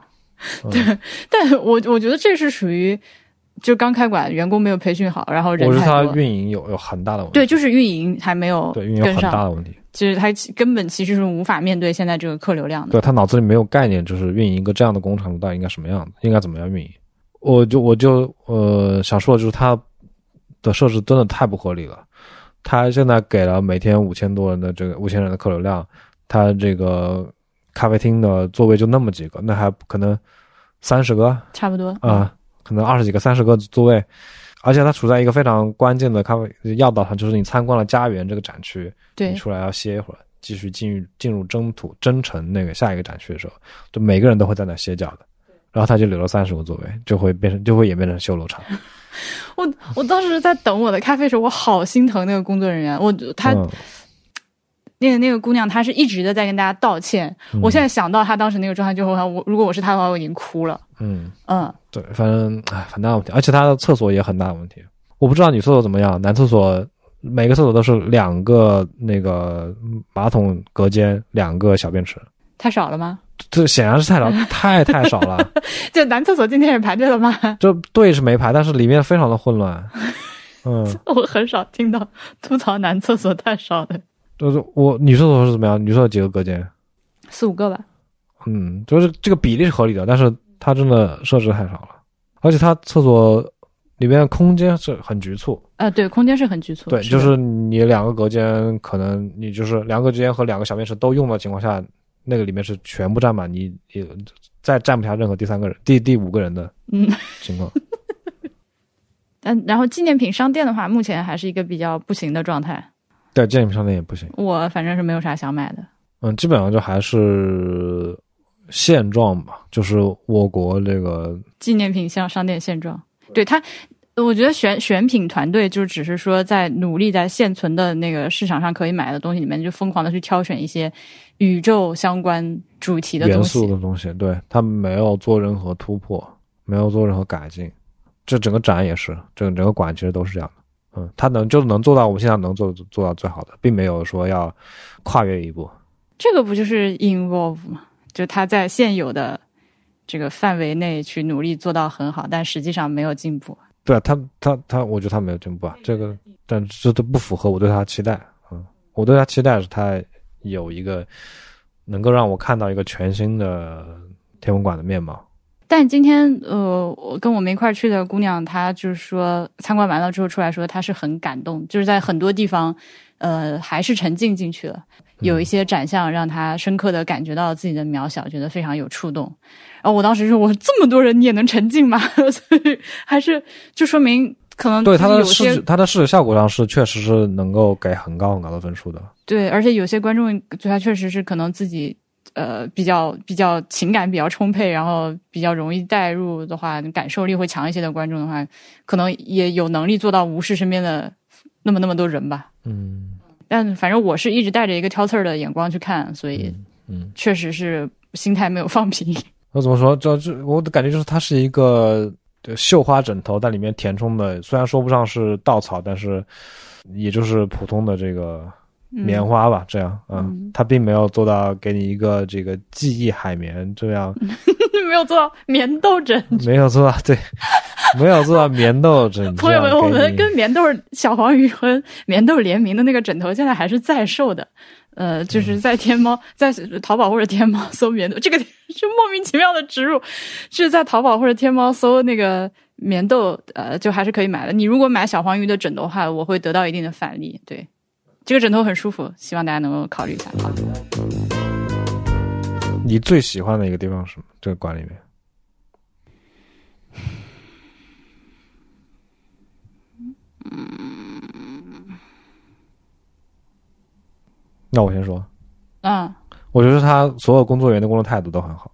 嗯、但我我觉得这是属于就刚开馆，员工没有培训好，然后人我是他。运营有有很大的问题。对，就是运营还没有对，运营有很大，的问题。就是他其根本其实是无法面对现在这个客流量的。对他脑子里没有概念，就是运营一个这样的工厂到底应该什么样子，应该怎么样运营。我就我就呃想说的就是他的设置真的太不合理了。他现在给了每天五千多人的这个五千人的客流量，他这个咖啡厅的座位就那么几个，那还可能三十个差不多啊、可能二十几个、三十个座位，而且它处在一个非常关键的咖啡要道上，就是你参观了家园这个展区，对你出来要歇一会儿，继续进入进入征途征程那个下一个展区的时候，就每个人都会在那歇脚的，然后他就留了三十个座位，就会变成就会演变成修罗场。我我当时在等我的咖啡时候，我好心疼那个工作人员。我他、嗯那个那个姑娘，她是一直的在跟大家道歉。嗯我现在想到她当时那个状态就后，我如果我是她的话，我已经哭了。嗯，嗯，对，反正哎很大问题，而且他的厕所也很大问题。我不知道女厕所怎么样，男厕所每个厕所都是两个那个马桶隔间，两个小便池，太少了吗？这显然是太少，太太少了。就男厕所今天也排队了吗？这队是没排，但是里面非常的混乱。嗯，我很少听到吐槽男厕所太少的，就是我女厕所是怎么样？女厕所几个隔间？四五个吧。嗯，就是这个比例是合理的，但是它真的设置太少了，而且它厕所里面的空间是很局促。啊，对，空间是很局促。对，的就是你两个隔间，可能你就是两个隔间和两个小便池都用的情况下，那个里面是全部占满，你也再站不下任何第三个人、第第五个人的嗯情况。嗯，然后纪念品商店的话，目前还是一个比较不行的状态。对，纪念品商店也不行。我反正是没有啥想买的。嗯，基本上就还是现状吧，就是我国这个纪念品像商店现状，对它，我觉得选选品团队就只是说在努力在现存的那个市场上可以买的东西里面，就疯狂的去挑选一些宇宙相关主题的元东西。素的东西，对他没有做任何突破，没有做任何改进。这整个展也是，整整个馆其实都是这样的。嗯，他能就能做到我们现在能做做到最好的，并没有说要跨越一步。这个不就是 involve 吗？就他在现有的这个范围内去努力做到很好，但实际上没有进步。对啊，他他他，我觉得他没有进步啊，这个，但这都不符合我对他的期待。嗯，我对他期待是他有一个能够让我看到一个全新的天文馆的面貌。但今天，呃，我跟我们一块儿去的姑娘，她就是说参观完了之后出来说，她是很感动，就是在很多地方，呃，还是沉浸进去了。有一些展项让他深刻的感觉到自己的渺小，觉得非常有触动。然后我当时说，我这么多人你也能沉浸吗？所以还是就说明可能对他的视觉，它的视觉效果上是确实是能够给很高很高的分数的。对，而且有些观众对他确实是可能自己呃比较比较情感比较充沛，然后比较容易带入的话，感受力会强一些的观众的话，可能也有能力做到无视身边的那么那么多人吧。嗯但反正我是一直带着一个挑刺儿的眼光去看，所以嗯，确实是心态没有放平。我怎么说？这这我的感觉就是它是一个的绣花枕头，但里面填充的虽然说不上是稻草，但是也就是普通的这个棉花吧，这样，嗯，它并没有做到给你一个这个记忆海绵这样，没有做到棉豆枕，没有做到，对，没有做到棉豆枕。朋友们，我们跟棉豆小黄鱼和棉豆联名的那个枕头，现在还是在售的。呃，就是在天猫、在淘宝或者天猫搜棉豆，这个是莫名其妙的植入，是在淘宝或者天猫搜那个棉豆，呃，就还是可以买的。你如果买小黄鱼的枕头的话，我会得到一定的返利。对，这个枕头很舒服，希望大家能够考虑一下。你最喜欢的一个地方是什么？这个馆里面？嗯。那我先说，嗯，我觉得他所有工作人员的工作态度都很好，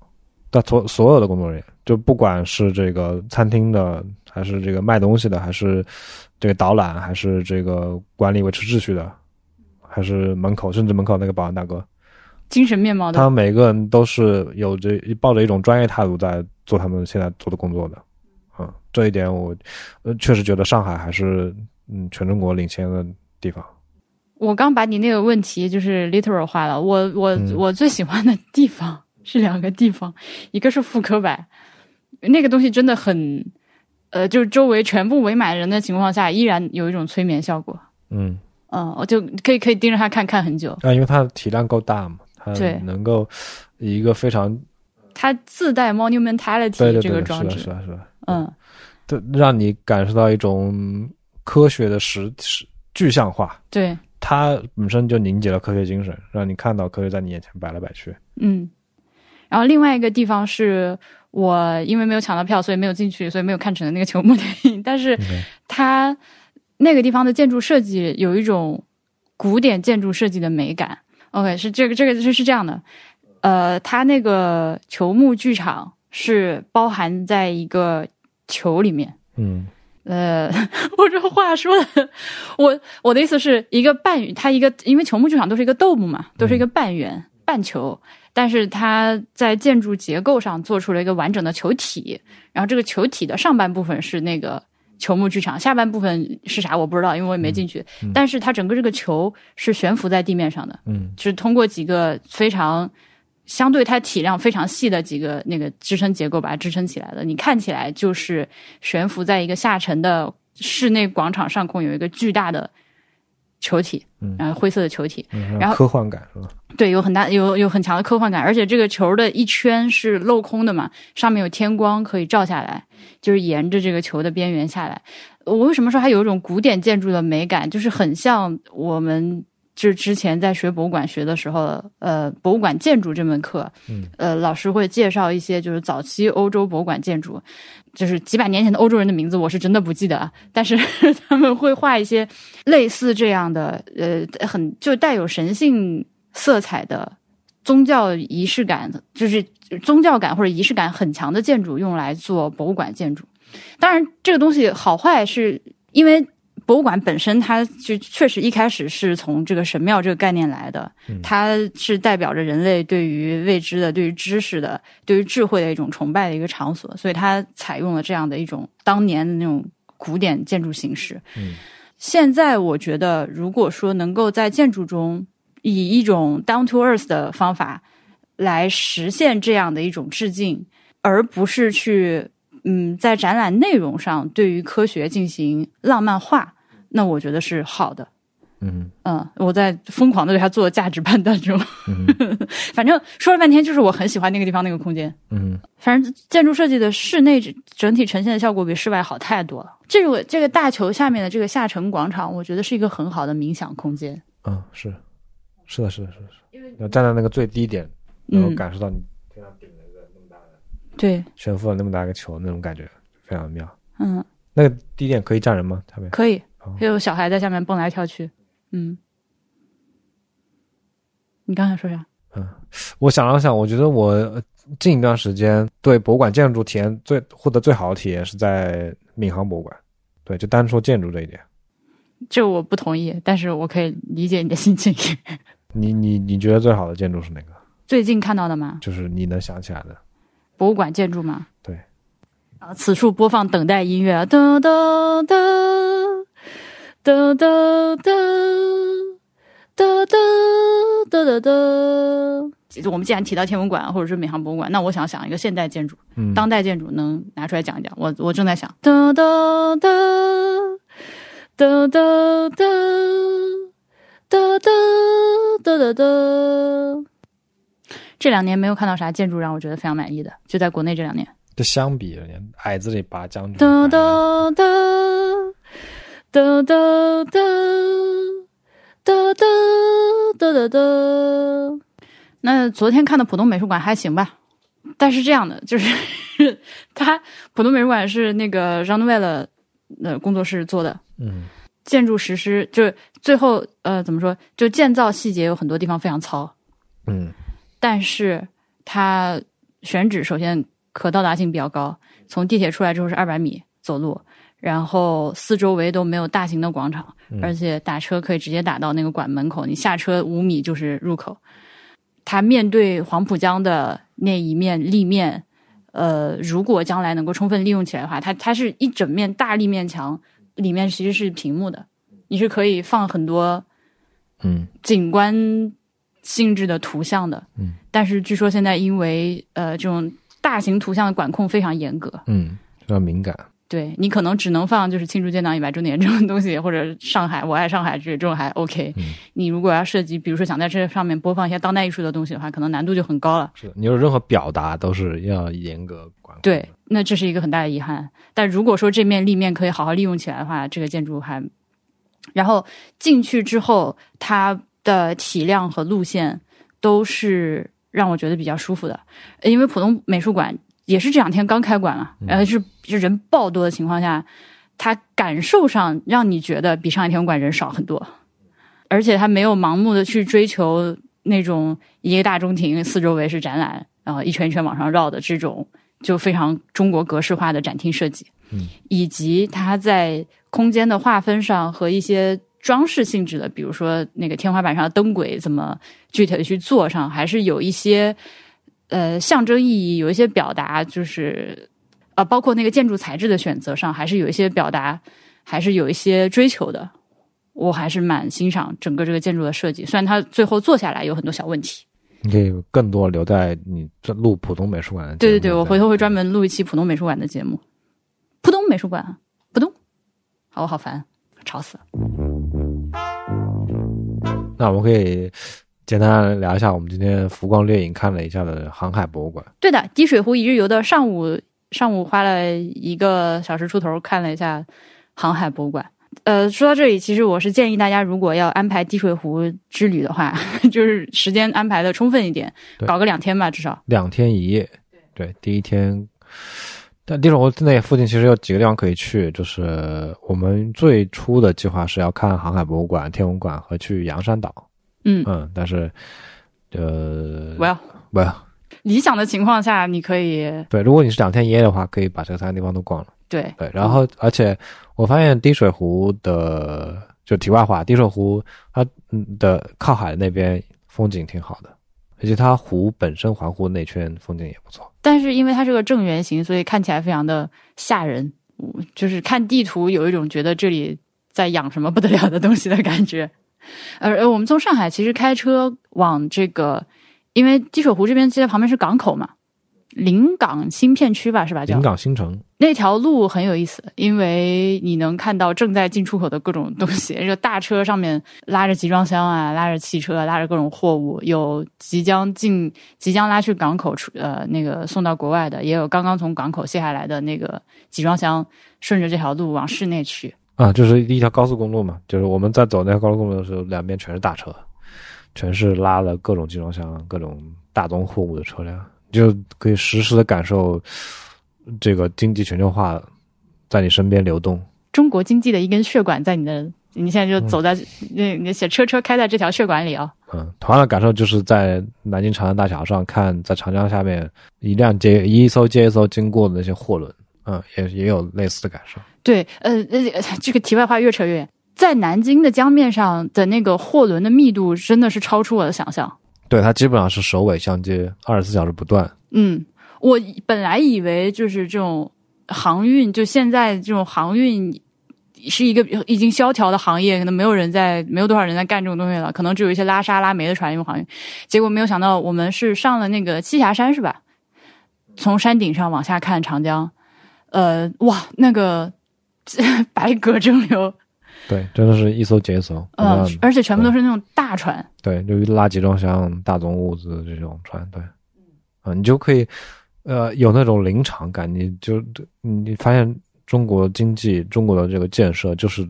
他所所有的工作人员，就不管是这个餐厅的，还是这个卖东西的，还是这个导览，还是这个管理维持秩序的，还是门口，甚至门口那个保安大哥，精神面貌的，他们每个人都是有着抱着一种专业态度在做他们现在做的工作的，嗯，这一点我呃确实觉得上海还是嗯全中国领先的地方。我刚把你那个问题就是 literal 化了。我我我最喜欢的地方是两个地方，一个是妇科柏，那个东西真的很，呃，就是周围全部围满人的情况下，依然有一种催眠效果。嗯嗯，我就可以可以盯着它看看很久。啊，因为它体量够大嘛，它能够一个非常，它自带 monumentality 这个装置，是吧是吧？嗯，对，让你感受到一种科学的实实具象化。对。它本身就凝结了科学精神，让你看到科学在你眼前摆来摆去。嗯，然后另外一个地方是我因为没有抢到票，所以没有进去，所以没有看成的那个球幕电影。但是它那个地方的建筑设计有一种古典建筑设计的美感。OK，是这个这个是是这样的，呃，它那个球幕剧场是包含在一个球里面。嗯。呃，我这话说的，我我的意思是一个半圆，它一个因为球幕剧场都是一个豆幕嘛，都是一个半圆半球，但是它在建筑结构上做出了一个完整的球体，然后这个球体的上半部分是那个球幕剧场，下半部分是啥我不知道，因为我也没进去，但是它整个这个球是悬浮在地面上的，嗯，是通过几个非常。相对它体量非常细的几个那个支撑结构把它支撑起来的，你看起来就是悬浮在一个下沉的室内广场上空，有一个巨大的球体，然后灰色的球体，然后科幻感是吧？对，有很大有有很强的科幻感，而且这个球的一圈是镂空的嘛，上面有天光可以照下来，就是沿着这个球的边缘下来。我为什么说它有一种古典建筑的美感，就是很像我们。就是之前在学博物馆学的时候，呃，博物馆建筑这门课，嗯，呃，老师会介绍一些就是早期欧洲博物馆建筑，就是几百年前的欧洲人的名字，我是真的不记得。但是 他们会画一些类似这样的，呃，很就带有神性色彩的宗教仪式感，就是宗教感或者仪式感很强的建筑，用来做博物馆建筑。当然，这个东西好坏是因为。博物馆本身，它就确实一开始是从这个神庙这个概念来的，它是代表着人类对于未知的、对于知识的、对于智慧的一种崇拜的一个场所，所以它采用了这样的一种当年的那种古典建筑形式。嗯，现在我觉得，如果说能够在建筑中以一种 down to earth 的方法来实现这样的一种致敬，而不是去。嗯，在展览内容上对于科学进行浪漫化，那我觉得是好的。嗯嗯，我在疯狂的对他做价值判断中。嗯，反正说了半天，就是我很喜欢那个地方那个空间。嗯，反正建筑设计的室内整体呈现的效果比室外好太多了。这个这个大球下面的这个下沉广场，我觉得是一个很好的冥想空间。嗯，是是的，是的，是的，是。要站在那个最低点，然后感受到你这样顶了个那么大的。对，悬浮了那么大一个球，那种感觉非常妙。嗯，那个低点可以站人吗？下面可以，还有小孩在下面蹦来跳去。嗯，你刚才说啥？嗯，我想了想，我觉得我近一段时间对博物馆建筑体验最获得最好的体验是在闵行博物馆。对，就单说建筑这一点，这我不同意，但是我可以理解你的心情。你你你觉得最好的建筑是哪个？最近看到的吗？就是你能想起来的。博物馆建筑吗？对，啊，此处播放等待音乐啊，哒哒哒哒哒哒哒哒哒哒哒。就我们既然提到天文馆或者是闵行博物馆，那我想想一个现代建筑，嗯，当代建筑能拿出来讲一讲。我我正在想，哒哒哒哒哒哒哒哒哒哒哒。这两年没有看到啥建筑让我觉得非常满意的，就在国内这两年。这相比而言，矮子里拔将军，哒哒哒哒哒哒哒哒哒哒哒。那昨天看的浦东美术馆还行吧，但是这样的就是，它浦东美术馆是那个 Jean Nouvel 的工作室做的，嗯建筑实施就是最后呃怎么说，就建造细节有很多地方非常糙，嗯但是它选址首先可到达性比较高，从地铁出来之后是二百米走路，然后四周围都没有大型的广场，而且打车可以直接打到那个馆门口，你下车五米就是入口。它面对黄浦江的那一面立面，呃，如果将来能够充分利用起来的话，它它是一整面大立面墙，里面其实是屏幕的，你是可以放很多嗯。景观性质的图像的。嗯，但是据说现在因为呃这种大型图像的管控非常严格，嗯，比较敏感，对你可能只能放就是庆祝建党一百周年这种东西，或者上海我爱上海这这种还 OK。嗯你如果要涉及，比如说想在这上面播放一些当代艺术的东西的话，可能难度就很高了。是的，你有任何表达都是要严格管控。对，那这是一个很大的遗憾。但如果说这面立面可以好好利用起来的话，这个建筑还，然后进去之后，它的体量和路线都是让我觉得比较舒服的。呃因为浦东美术馆也是这两天刚开馆嘛，然后是是人爆多的情况下，它感受上让你觉得比上海天文馆人少很多，而且它没有盲目的去追求那种一个大中庭四周围是展览，然后一圈一圈往上绕的这种就非常中国格式化的展厅设计，嗯，以及它在空间的划分上和一些装饰性质的，比如说那个天花板上的灯轨怎么具体的去做上，还是有一些呃象征意义，有一些表达，就是呃包括那个建筑材质的选择上，还是有一些表达，还是有一些追求的。我还是蛮欣赏整个这个建筑的设计，虽然它最后做下来有很多小问题。你可以更多留在你这录浦东美术馆的节目。对对对，我回头会专门录一期浦东美术馆的节目。浦东美术馆，浦东，好，我好烦，吵死了。那我们可以简单聊一下我们今天浮光掠影看了一下的航海博物馆。对的，滴水湖一日游的上午，上午花了一个小时出头看了一下航海博物馆。呃，说到这里，其实我是建议大家，如果要安排滴水湖之旅的话，就是时间安排的充分一点，搞个两天吧，至少。两天一夜，对，第一天，但滴水湖那附近其实有几个地方可以去，就是我们最初的计划是要看航海博物馆、天文馆和去洋山岛，嗯，嗯，但是，呃，well，理想的情况下，你可以对，如果你是两天一夜的话，可以把这三个地方都逛了。对，对，然后而且我发现滴水湖的，就题外话，滴水湖它嗯的靠海那边风景挺好的，而且它湖本身环湖那圈风景也不错。但是因为它是个正圆形，所以看起来非常的吓人。我就是看地图有一种觉得这里在养什么不得了的东西的感觉。而而我们从上海其实开车往这个，因为滴水湖这边其实旁边是港口嘛，临港新片区吧，是吧？叫临港新城，那条路很有意思，因为你能看到正在进出口的各种东西，这个大车上面拉着集装箱啊，拉着汽车，拉着各种货物，有即将进、即将拉去港口出呃那个送到国外的，也有刚刚从港口卸下来的那个集装箱，顺着这条路往市内去。啊，就是一条高速公路嘛，就是我们在走那条高速公路的时候，两边全是大车，全是拉了各种集装箱、各种大宗货物的车辆，就可以实时的感受这个经济全球化在你身边流动。中国经济的一根血管在你的，你现在就走在那那写车车开在这条血管里哦、嗯，同样的感受就是在南京长江大桥上看，在长江下面一辆接一艘接一艘经过的那些货轮，嗯，也也有类似的感受。对，呃呃，这个题外话越扯越远。在南京的江面上的那个货轮的密度真的是超出我的想象。对，它基本上是首尾相接，二十四小时不断。嗯，我本来以为就是这种航运，就现在这种航运是一个已经萧条的行业，可能没有人在，没有多少人在干这种东西了，可能只有一些拉沙拉煤的船用航运。结果没有想到，我们是上了那个栖霞山，是吧？从山顶上往下看长江，呃，哇，那个百舸争流，对，真的是一艘接一艘，嗯，而且全部都是那种大船，对，就拉集装箱、大宗物资这种船，对，啊，你就可以，呃，有那种临场感，你就你发现中国经济、中国的这个建设，就是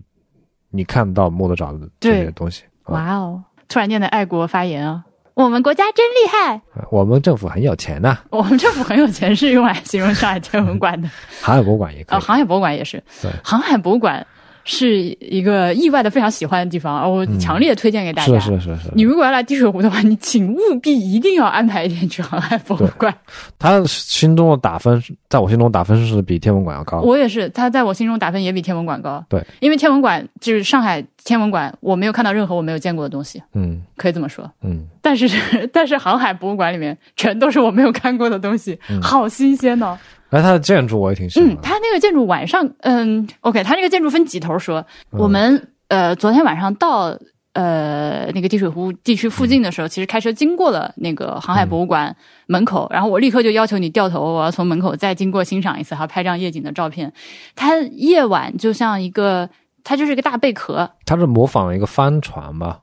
你看得到、摸得着的这些东西。哇哦，突然间的爱国发言啊！我们国家真厉害，我们政府很有钱呐。我们政府很有钱是用来形容上海天文馆的，航海博物馆也可以。航海博物馆也是。对，航海博物馆。是一个意外的非常喜欢的地方，我强烈推荐给大家。是是是是。你如果要来滴水湖的话，你请务必一定要安排一天去航海博物馆。他心中的打分，在我心中打分是比天文馆要高。我也是，他在我心中打分也比天文馆高。对，因为天文馆就是上海天文馆，我没有看到任何我没有见过的东西。嗯，可以这么说。嗯，但是 但是航海博物馆里面全都是我没有看过的东西，好新鲜哦。哎，它的建筑我也挺喜欢。嗯，它那个建筑晚上，嗯，OK，它那个建筑分几头说。我们呃，昨天晚上到呃那个滴水湖地区附近的时候，其实开车经过了那个航海博物馆门口，然后我立刻就要求你掉头，我要从门口再经过欣赏一次，还要拍张夜景的照片。它夜晚就像一个，它就是一个大贝壳。它是模仿了一个帆船吧？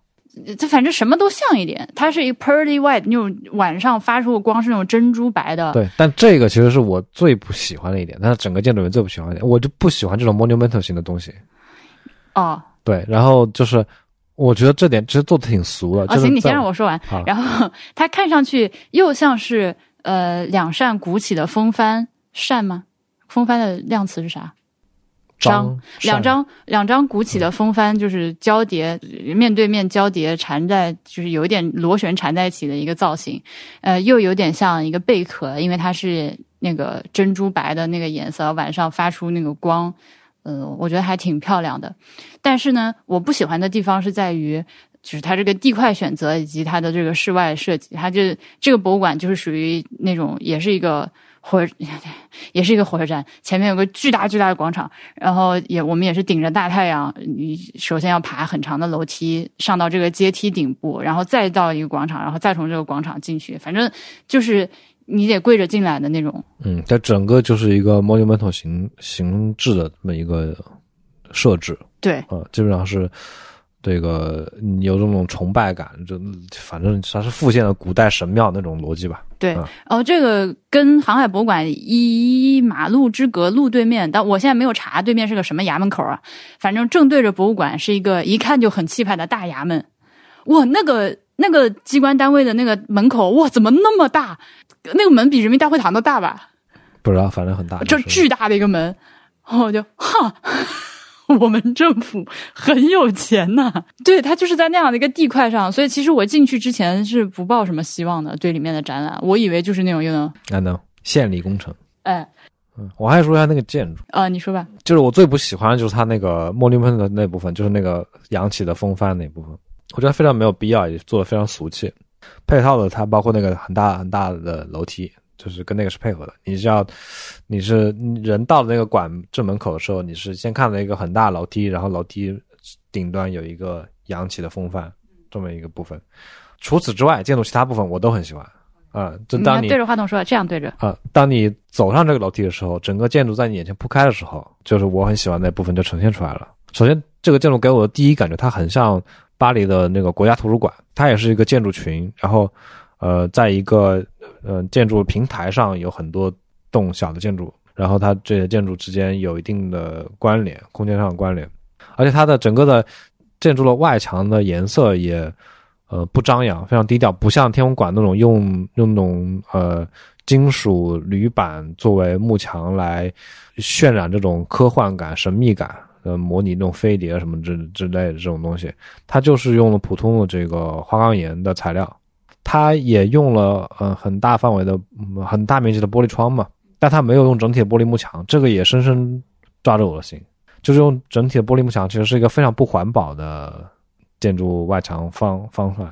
它反正什么都像一点，它是一个 pearly white 那种晚上发出的光是那种珍珠白的。对，但这个其实是我最不喜欢的一点，它整个建筑里面最不喜欢一点，我就不喜欢这种 monumental 型的东西。哦，对，然后就是我觉得这点其实做的挺俗的。啊，行，你先让我说完。然后它看上去又像是呃两扇鼓起的风帆扇吗？风帆的量词是啥？张两张两张鼓起的风帆，就是交叠面对面交叠缠在，就是有一点螺旋缠在一起的一个造型，呃，又有点像一个贝壳，因为它是那个珍珠白的那个颜色，晚上发出那个光，嗯，我觉得还挺漂亮的。但是呢，我不喜欢的地方是在于，就是它这个地块选择以及它的这个室外设计，它就这个博物馆就是属于那种也是一个。火 也是一个火车站，前面有个巨大巨大的广场，然后也我们也是顶着大太阳，你首先要爬很长的楼梯上到这个阶梯顶部，然后再到一个广场，然后再从这个广场进去，反正就是你得跪着进来的那种。嗯，它整个就是一个 monumental 形形制的这么一个设置。对，啊，基本上是。这个有这种崇拜感，就反正它是复现了古代神庙那种逻辑吧。对，哦，这个跟航海博物馆一马路之隔，路对面，但我现在没有查对面是个什么衙门口啊。反正正对着博物馆是一个一看就很气派的大衙门。哇，那个那个机关单位的那个门口，哇，怎么那么大？那个门比人民大会堂都大吧？不知道，反正很大，这巨大的一个门，我就哈。我们政府很有钱呐，对他就是在那样的一个地块上，所以其实我进去之前是不抱什么希望的，对里面的展览，我以为就是那种又能那能献礼工程，哎，嗯，我还说一下那个建筑。啊，你说吧，就是我最不喜欢的就是它那个 monument 的那部分，就是那个扬起的风帆那部分，我觉得非常没有必要，也做的非常俗气，配套的它包括那个很大很大的楼梯。就是跟那个是配合的，你是要，你是人到那个馆正门口的时候，你是先看了一个很大楼梯，然后楼梯顶端有一个扬起的风帆这么一个部分。除此之外，建筑其他部分我都很喜欢啊。就当你对着话筒说，这样对着啊。当你走上这个楼梯的时候，整个建筑在你眼前铺开的时候，就是我很喜欢那部分就呈现出来了。首先，这个建筑给我的第一感觉，它很像巴黎的那个国家图书馆，它也是一个建筑群，然后。呃，在一个呃建筑平台上有很多栋小的建筑，然后它这些建筑之间有一定的关联，空间上的关联，而且它的整个的建筑的外墙的颜色也呃不张扬，非常低调，不像天文馆那种用用那种呃金属铝板作为幕墙来渲染这种科幻感、神秘感，呃，模拟那种飞碟什么之之类的这种东西，它就是用了普通的这个花岗岩的材料。它也用了呃很大范围的很大面积的玻璃窗嘛，但它没有用整体的玻璃幕墙，这个也深深抓着我的心。就是用整体的玻璃幕墙，其实是一个非常不环保的建筑外墙方方案。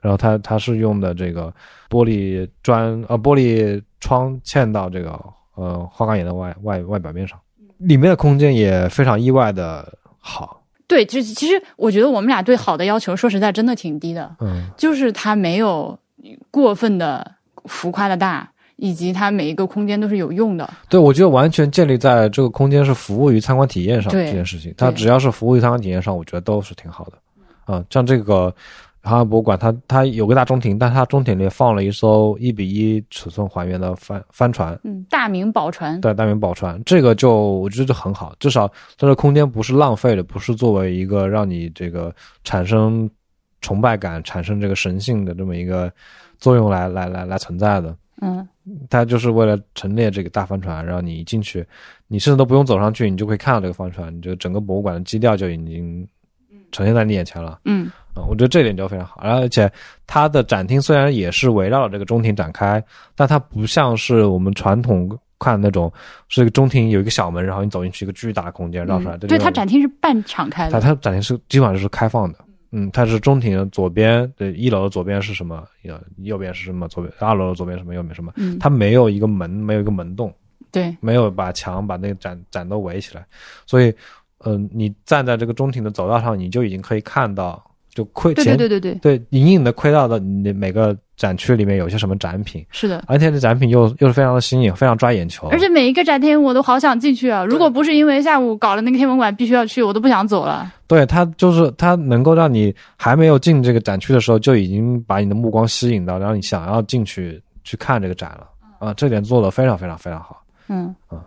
然后它它是用的这个玻璃砖呃玻璃窗嵌到这个呃花岗岩的外外外表面上，里面的空间也非常意外的好。对，就其实我觉得我们俩对好的要求，说实在真的挺低的，嗯就是它没有过分的浮夸的大，以及它每一个空间都是有用的。对，我觉得完全建立在这个空间是服务于参观体验上这件事情，它只要是服务于参观体验上，我觉得都是挺好的。啊、像这个航海博物馆，它它有个大中庭，但它中庭里放了一艘一比一尺寸还原的帆帆船，嗯，大明宝船，对，大明宝船，这个就我觉得就很好，至少它的空间不是浪费的，不是作为一个让你这个产生崇拜感、产生这个神性的这么一个作用来来来来存在的。嗯，它就是为了陈列这个大帆船，让你一进去，你甚至都不用走上去，你就可以看到这个帆船，你就整个博物馆的基调就已经呈现在你眼前了。嗯啊、我觉得这点就非常好。而且它的展厅虽然也是围绕着这个中庭展开，但它不像是我们传统看那种是一个中庭有一个小门，然后你走进去一个巨大的空间绕出来。嗯对，它它展厅是半敞开它的。它展厅是基本上就是开放的。嗯，它是中庭的左边，对，一楼的左边是什么？右，右边是什么？左边二楼的左边什么？右边什么？嗯，它没有一个门，没有一个门洞。对，没有把墙把那个展展都围起来，所以，嗯、你站在这个中庭的走道上，你就已经可以看到，就窥对对对对对，对隐隐的窥到了你每个展区里面有些什么展品，是的。而且这展品又又是非常的新颖，非常抓眼球，而且每一个展厅我都好想进去啊！如果不是因为下午搞了那个天文馆必须要去，我都不想走了。对它就是它能够让你还没有进这个展区的时候，就已经把你的目光吸引到，然后你想要进去去看这个展了啊，这点做的非常非常非常好。嗯啊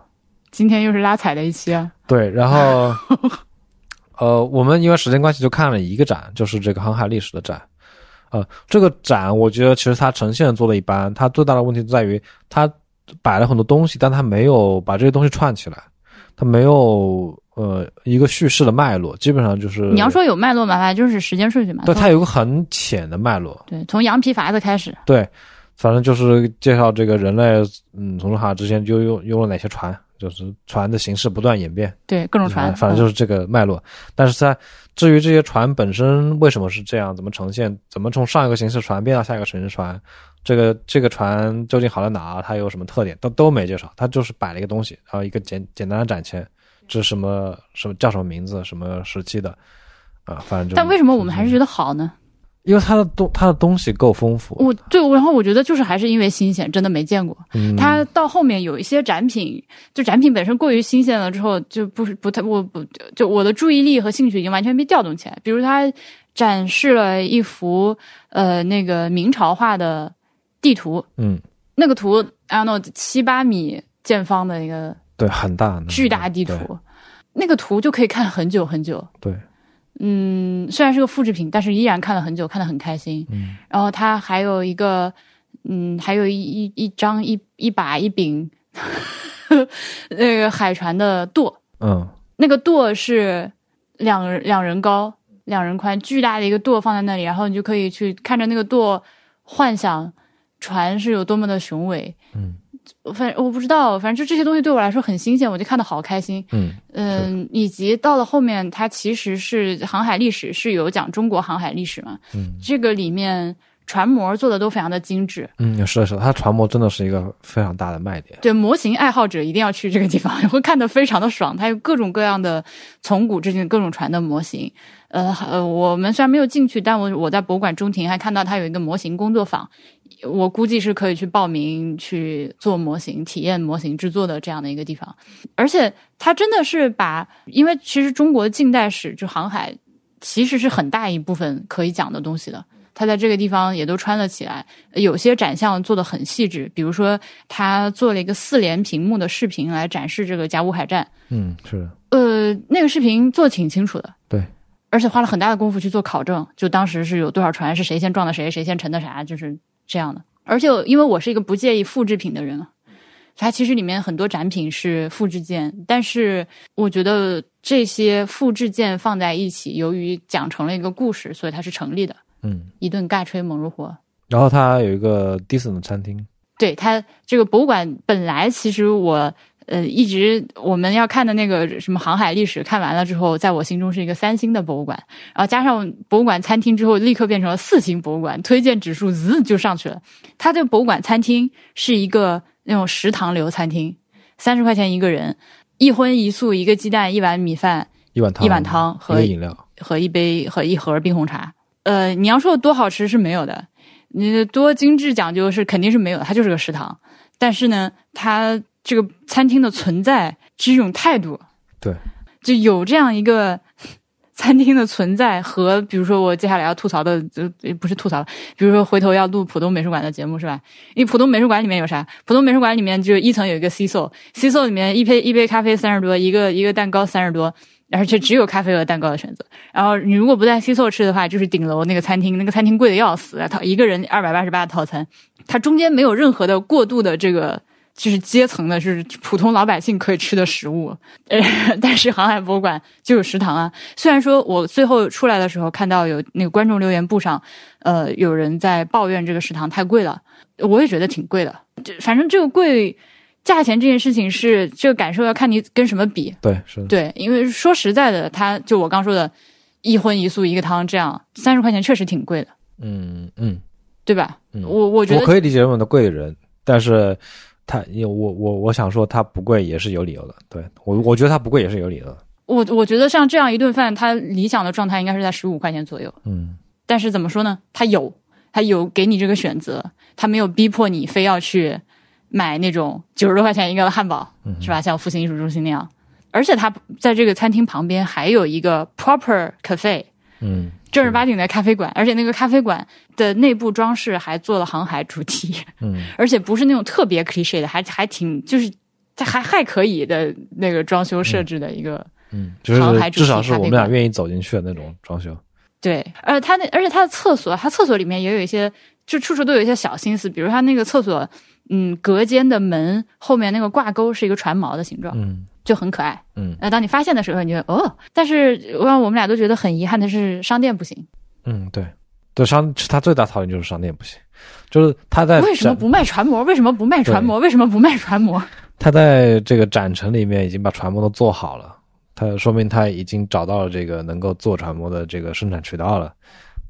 今天又是拉踩的一期啊！对，然后，呃，我们因为时间关系就看了一个展，就是这个航海历史的展。呃，这个展我觉得其实它呈现做的一般，它最大的问题在于它摆了很多东西，但它没有把这些东西串起来，它没有呃一个叙事的脉络，基本上就是你要说有脉络嘛，反正就是时间顺序嘛。对它有个很浅的脉络，对，从羊皮筏子开始。对，反正就是介绍这个人类嗯从哈之前就用用了哪些船，就是船的形式不断演变。对，各种船，反正就是这个脉络。但是在至于这些船本身为什么是这样，怎么呈现，怎么从上一个形式船变到下一个形式船，这个这个船究竟好在哪，它有什么特点，都都没介绍。它就是摆了一个东西，然后一个简简单的展签，这是什么什么叫什么名字，什么时期的啊，反正就。但为什么我们还是觉得好呢？因为它的东它的东西够丰富，我对，然后我觉得就是还是因为新鲜，真的没见过。嗯，它到后面有一些展品，就展品本身过于新鲜了之后，就不是不太我不就我的注意力和兴趣已经完全被调动起来。比如它展示了一幅呃那个明朝画的地图，嗯，那个图按照七八米见方的一个对，很大巨大地图，那个图就可以看很久很久。对，嗯，虽然是个复制品，但是依然看了很久，看得很开心。嗯，然后它还有一个，嗯，还有一一一张一一把一柄 那个海船的舵，嗯那个舵是两人两人高、两人宽，巨大的一个舵放在那里，然后你就可以去看着那个舵，幻想船是有多么的雄伟。嗯反正我不知道，反正就这些东西对我来说很新鲜，我就看的好开心。嗯嗯，以及到了后面，它其实是航海历史是有讲中国航海历史嘛，嗯这个里面船模做的都非常的精致，嗯，是的，是的，它船模真的是一个非常大的卖点。对模型爱好者一定要去这个地方，会看得非常的爽。它有各种各样的从古至今各种船的模型。呃呃，我们虽然没有进去，但我我在博物馆中庭还看到它有一个模型工作坊，我估计是可以去报名去做模型、体验模型制作的这样的一个地方。而且它真的是把，因为其实中国近代史就航海其实是很大一部分可以讲的东西的。他在这个地方也都穿了起来，有些展项做的很细致，比如说他做了一个四连屏幕的视频来展示这个甲午海战，嗯，是的，呃，那个视频做的挺清楚的，对，而且花了很大的功夫去做考证，就当时是有多少船，是谁先撞的谁，谁先沉的啥，就是这样的。而且因为我是一个不介意复制品的人，它其实里面很多展品是复制件，但是我觉得这些复制件放在一起，由于讲成了一个故事，所以它是成立的。嗯。一顿尬吹猛如火。然后它有一个 Disney 的餐厅，对它这个博物馆本来其实我呃一直我们要看的那个什么航海历史看完了之后，在我心中是一个三星的博物馆，然后加上博物馆餐厅之后，立刻变成了四星博物馆，推荐指数滋就上去了。它这个博物馆餐厅是一个那种食堂流餐厅，三十块钱一个人，一荤一素，一个鸡蛋，一碗米饭一碗汤，一碗汤和饮料，和一杯和一盒冰红茶。呃，你要说多好吃是没有的，你多精致讲究是肯定是没有的，它就是个食堂。但是呢，它这个餐厅的存在是一种态度，对，就有这样一个 餐厅的存在和，比如说我接下来要吐槽的，就不是吐槽，比如说回头要录浦东美术馆的节目是吧？因为浦东美术馆里面有啥？浦东美术馆里面就一层有一个 C 座，C 座里面一杯一杯咖啡三十多，一个一个蛋糕三十多，而且只有咖啡和蛋糕的选择。然后你如果不在 C 座吃的话，就是顶楼那个餐厅，那个餐厅贵的要死，它一个人二百八十八的套餐，它中间没有任何的过度的这个。就是阶层的，是普通老百姓可以吃的食物，呃，但是航海博物馆就有食堂啊。虽然说我最后出来的时候看到有那个观众留言簿上，呃，有人在抱怨这个食堂太贵了，我也觉得挺贵的。就反正这个贵，价钱这件事情是这个感受要看你跟什么比。对，是的，对，因为说实在的，他就我刚说的，一荤一素一个汤这样，三十块钱确实挺贵的，嗯嗯，对吧？嗯我我觉得我可以理解为的贵人，但是他，我我我想说，它不贵也是有理由的。对我，我觉得它不贵也是有理由的。我我觉得像这样一顿饭，它理想的状态应该是在十五块钱左右。嗯但是怎么说呢？它有，它有给你这个选择，它没有逼迫你非要去买那种九十多块钱一个的汉堡，嗯是吧？像复兴艺术中心那样。而且它在这个餐厅旁边还有一个 proper cafe，嗯，正儿八经的咖啡馆，而且那个咖啡馆的内部装饰还做了航海主题，嗯，而且不是那种特别 cliche 的，还还挺就是还还可以的那个装修设置的一个。嗯，就是至少是我们俩愿意走进去的那种装修。对，而它那而且它的厕所，它厕所里面也有一些，就处处都有一些小心思，比如它那个厕所，嗯，隔间的门后面那个挂钩是一个船锚的形状，嗯就很可爱。嗯那当你发现的时候，你就哦，但是让我们俩都觉得很遗憾的是，商店不行。嗯，对，对商他最大讨厌就是商店不行，就是他在为什么不卖船模？为什么不卖船模？为什么不卖船模？他在这个展城里面已经把船模都做好了，他说明他已经找到了这个能够做船模的这个生产渠道了，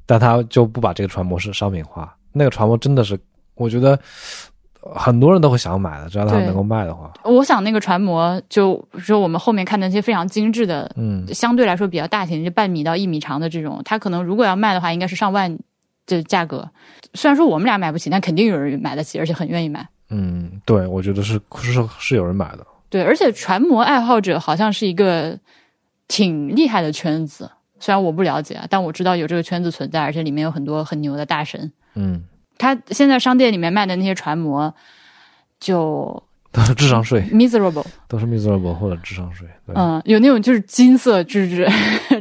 但他就不把这个船模是商品化。那个船模真的是，我觉得呃很多人都会想买的，只要它能够卖的话。我想那个船模，就就我们后面看的那些非常精致的，嗯相对来说比较大型，就半米到一米长的这种，它可能如果要卖的话，应该是上万的价格。虽然说我们俩买不起，但肯定有人买得起，而且很愿意买。嗯，对，我觉得是是是有人买的。对，而且船模爱好者好像是一个挺厉害的圈子，虽然我不了解啊，但我知道有这个圈子存在，而且里面有很多很牛的大神。嗯，他现在商店里面卖的那些船模，就都是智商税，miserable，都是 miserable 或者智商税。嗯，有那种就是金色，就 是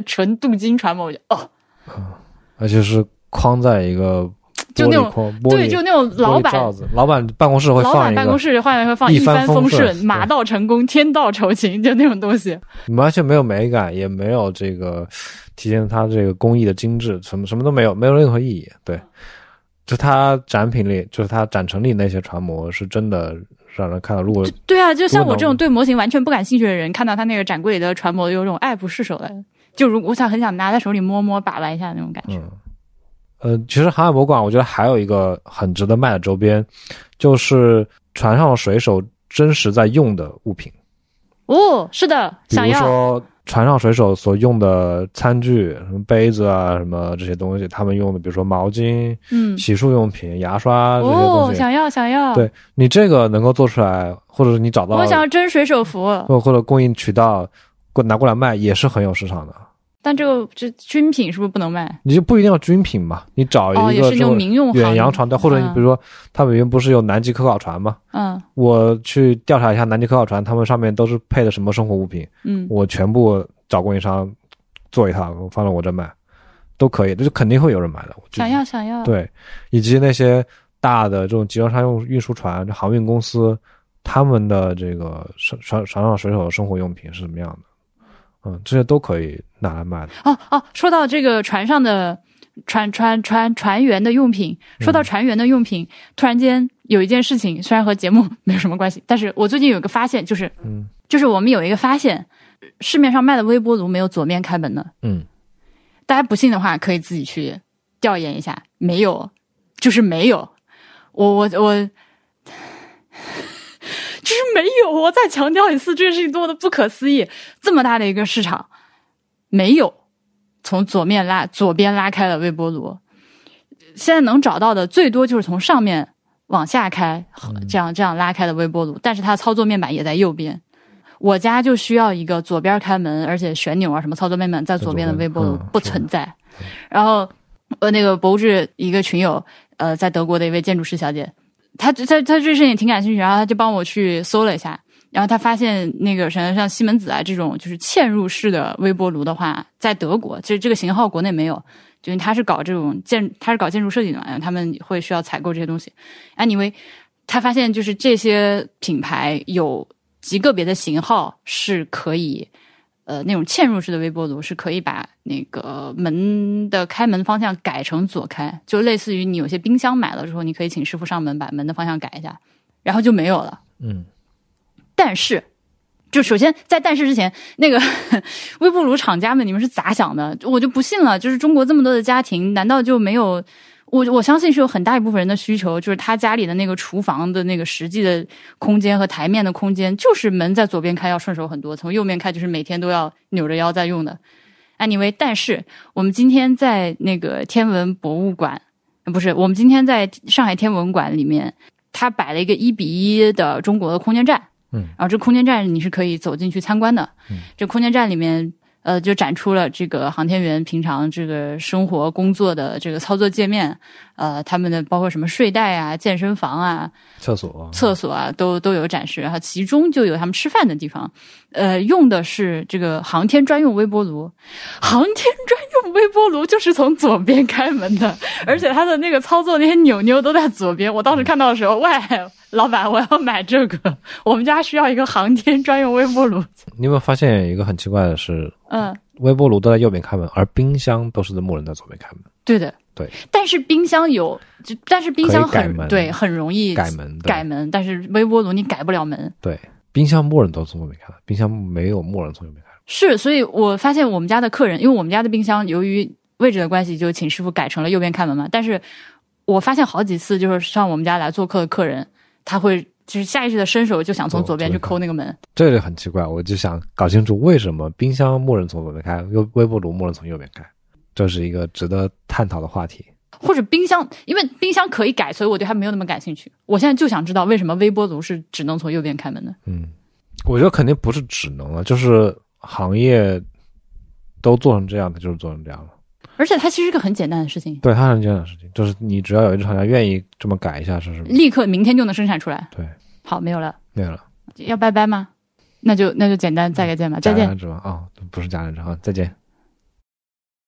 纯镀金船模，我就哦，而且是框在一个就那种对，就那种老板老板办公室会老放老板办公室换来会放一一帆帆风顺顺、马到成功、天道酬勤，就那种东西。完全没有美感，也没有这个体现它这个工艺的精致，什么什么都没有，没有任何意义。对，就它展品里，就是它展陈里那些船模，是真的让人看到。如果对啊，就像我这种对模型完全不感兴趣的人，看到他那个展柜里的船模，有种爱不释手的。就如我想很想拿在手里摸摸、把玩一下那种感觉。嗯，呃，其实航海博物馆，我觉得还有一个很值得卖的周边，就是船上的水手真实在用的物品，哦，是的，比如。说船上水手所用的餐具，什么杯子啊，什么这些东西，他们用的，比如说毛巾、嗯，洗漱用品、牙刷这些东哦，西。想要想要。对你这个能够做出来，或者是你找到，我想要真水手服，或或者供应渠道过拿过来卖，也是很有市场的。但这个这军品是不是不能卖？你就不一定要军品嘛，你找哦，一个这种民用远洋船队，或者你嗯比如说，他们原不是有南极科考船吗？嗯我去调查一下南极科考船，他们上面都是配的什么生活物品，嗯，我全部找供应商做一套，放到我这卖，都可以，这就肯定会有人买的。想要想要。对，以及那些大的这种集装箱用运输船、航运公司，他们的这个船船船上水手的生活用品是什么样的？嗯，这些都可以拿来卖的。哦哦，说到这个船上的船船船船员的用品，说到船员的用品，突然间有一件事情，虽然和节目 没有什么关系，但是我最近有一个发现，就是嗯就是我们有一个发现，市面上卖的微波炉没有左面开门的，嗯，大家不信的话可以自己去调研一下，没有，就是没有。我我我，就是没有。我再强调一次，这个事情多么的不可思议！这么大的一个市场，没有从左面拉左边拉开了微波炉。现在能找到的最多就是从上面往下开，这样这样拉开的微波炉，但是它的操作面板也在右边。我家就需要一个左边开门，而且旋钮啊什么操作面板在左边的微波炉不存在。然后呃，那个博物志一个群友，呃，在德国的一位建筑师小姐，他他他对这事情挺感兴趣，然后他就帮我去搜了一下，然后他发现那个什么像西门子啊这种就是嵌入式的微波炉的话，在德国其实这个型号国内没有。就是他是搞这种建，他是搞建筑设计的嘛，他们会需要采购这些东西。Anyway，他发现就是这些品牌有极个别的型号是可以，呃，那种嵌入式的微波炉是可以把那个门的开门方向改成左开，就类似于你有些冰箱买了之后，你可以请师傅上门把门的方向改一下，然后就没有了。嗯，但是。就首先在但是之前，那个 微波炉厂家们，你们是咋想的？我就不信了。就是中国这么多的家庭，难道就没有？我我相信是有很大一部分人的需求，就是他家里的那个厨房的那个实际的空间和台面的空间，就是门在左边开要顺手很多，从右面开就是每天都要扭着腰在用的。Anyway，但是我们今天在那个天文博物馆，不是我们今天在上海天文馆里面，他摆了一个一比一的中国的空间站。嗯，然后这空间站你是可以走进去参观的。嗯，这空间站里面，呃，就展出了这个航天员平常这个生活工作的这个操作界面，呃，他们的包括什么睡袋啊、健身房啊、厕所、厕所啊，都都有展示。然后其中就有他们吃饭的地方，呃，用的是这个航天专用微波炉。航天专用微波炉就是从左边开门的，而且它的那个操作那些钮钮都在左边。我当时看到的时候，喂。老板，我要买这个。我们家需要一个航天专用微波炉。你有没有发现一个很奇怪的是？嗯，微波炉都在右边开门，而冰箱都是默认在左边开门。对的，对。但是冰箱有，就但是冰箱很对，很容易改门改门。但是微波炉你改不了门。对，冰箱默认都从左边开，冰箱没有默认从右边开。是，所以我发现我们家的客人，因为我们家的冰箱由于位置的关系，就请师傅改成了右边开门嘛。但是我发现好几次，就是上我们家来做客的客人。他会就是下意识的伸手就想从左边去抠那个门，这个很奇怪。我就想搞清楚为什么冰箱默认从左边开，微微波炉默认从右边开，这是一个值得探讨的话题。或者冰箱，因为冰箱可以改，所以我对它没有那么感兴趣。我现在就想知道为什么微波炉是只能从右边开门的。嗯，我觉得肯定不是只能了，就是行业都做成这样的，就是做成这样了。而且它其实是个很简单的事情，对，它很简单的事情，就是你只要有一只厂家愿意这么改一下，是什么？立刻明天就能生产出来。对，好，没有了，没有了，要拜拜吗？那就那就简单，再见吧，再见。啊，不是加人制啊，再见。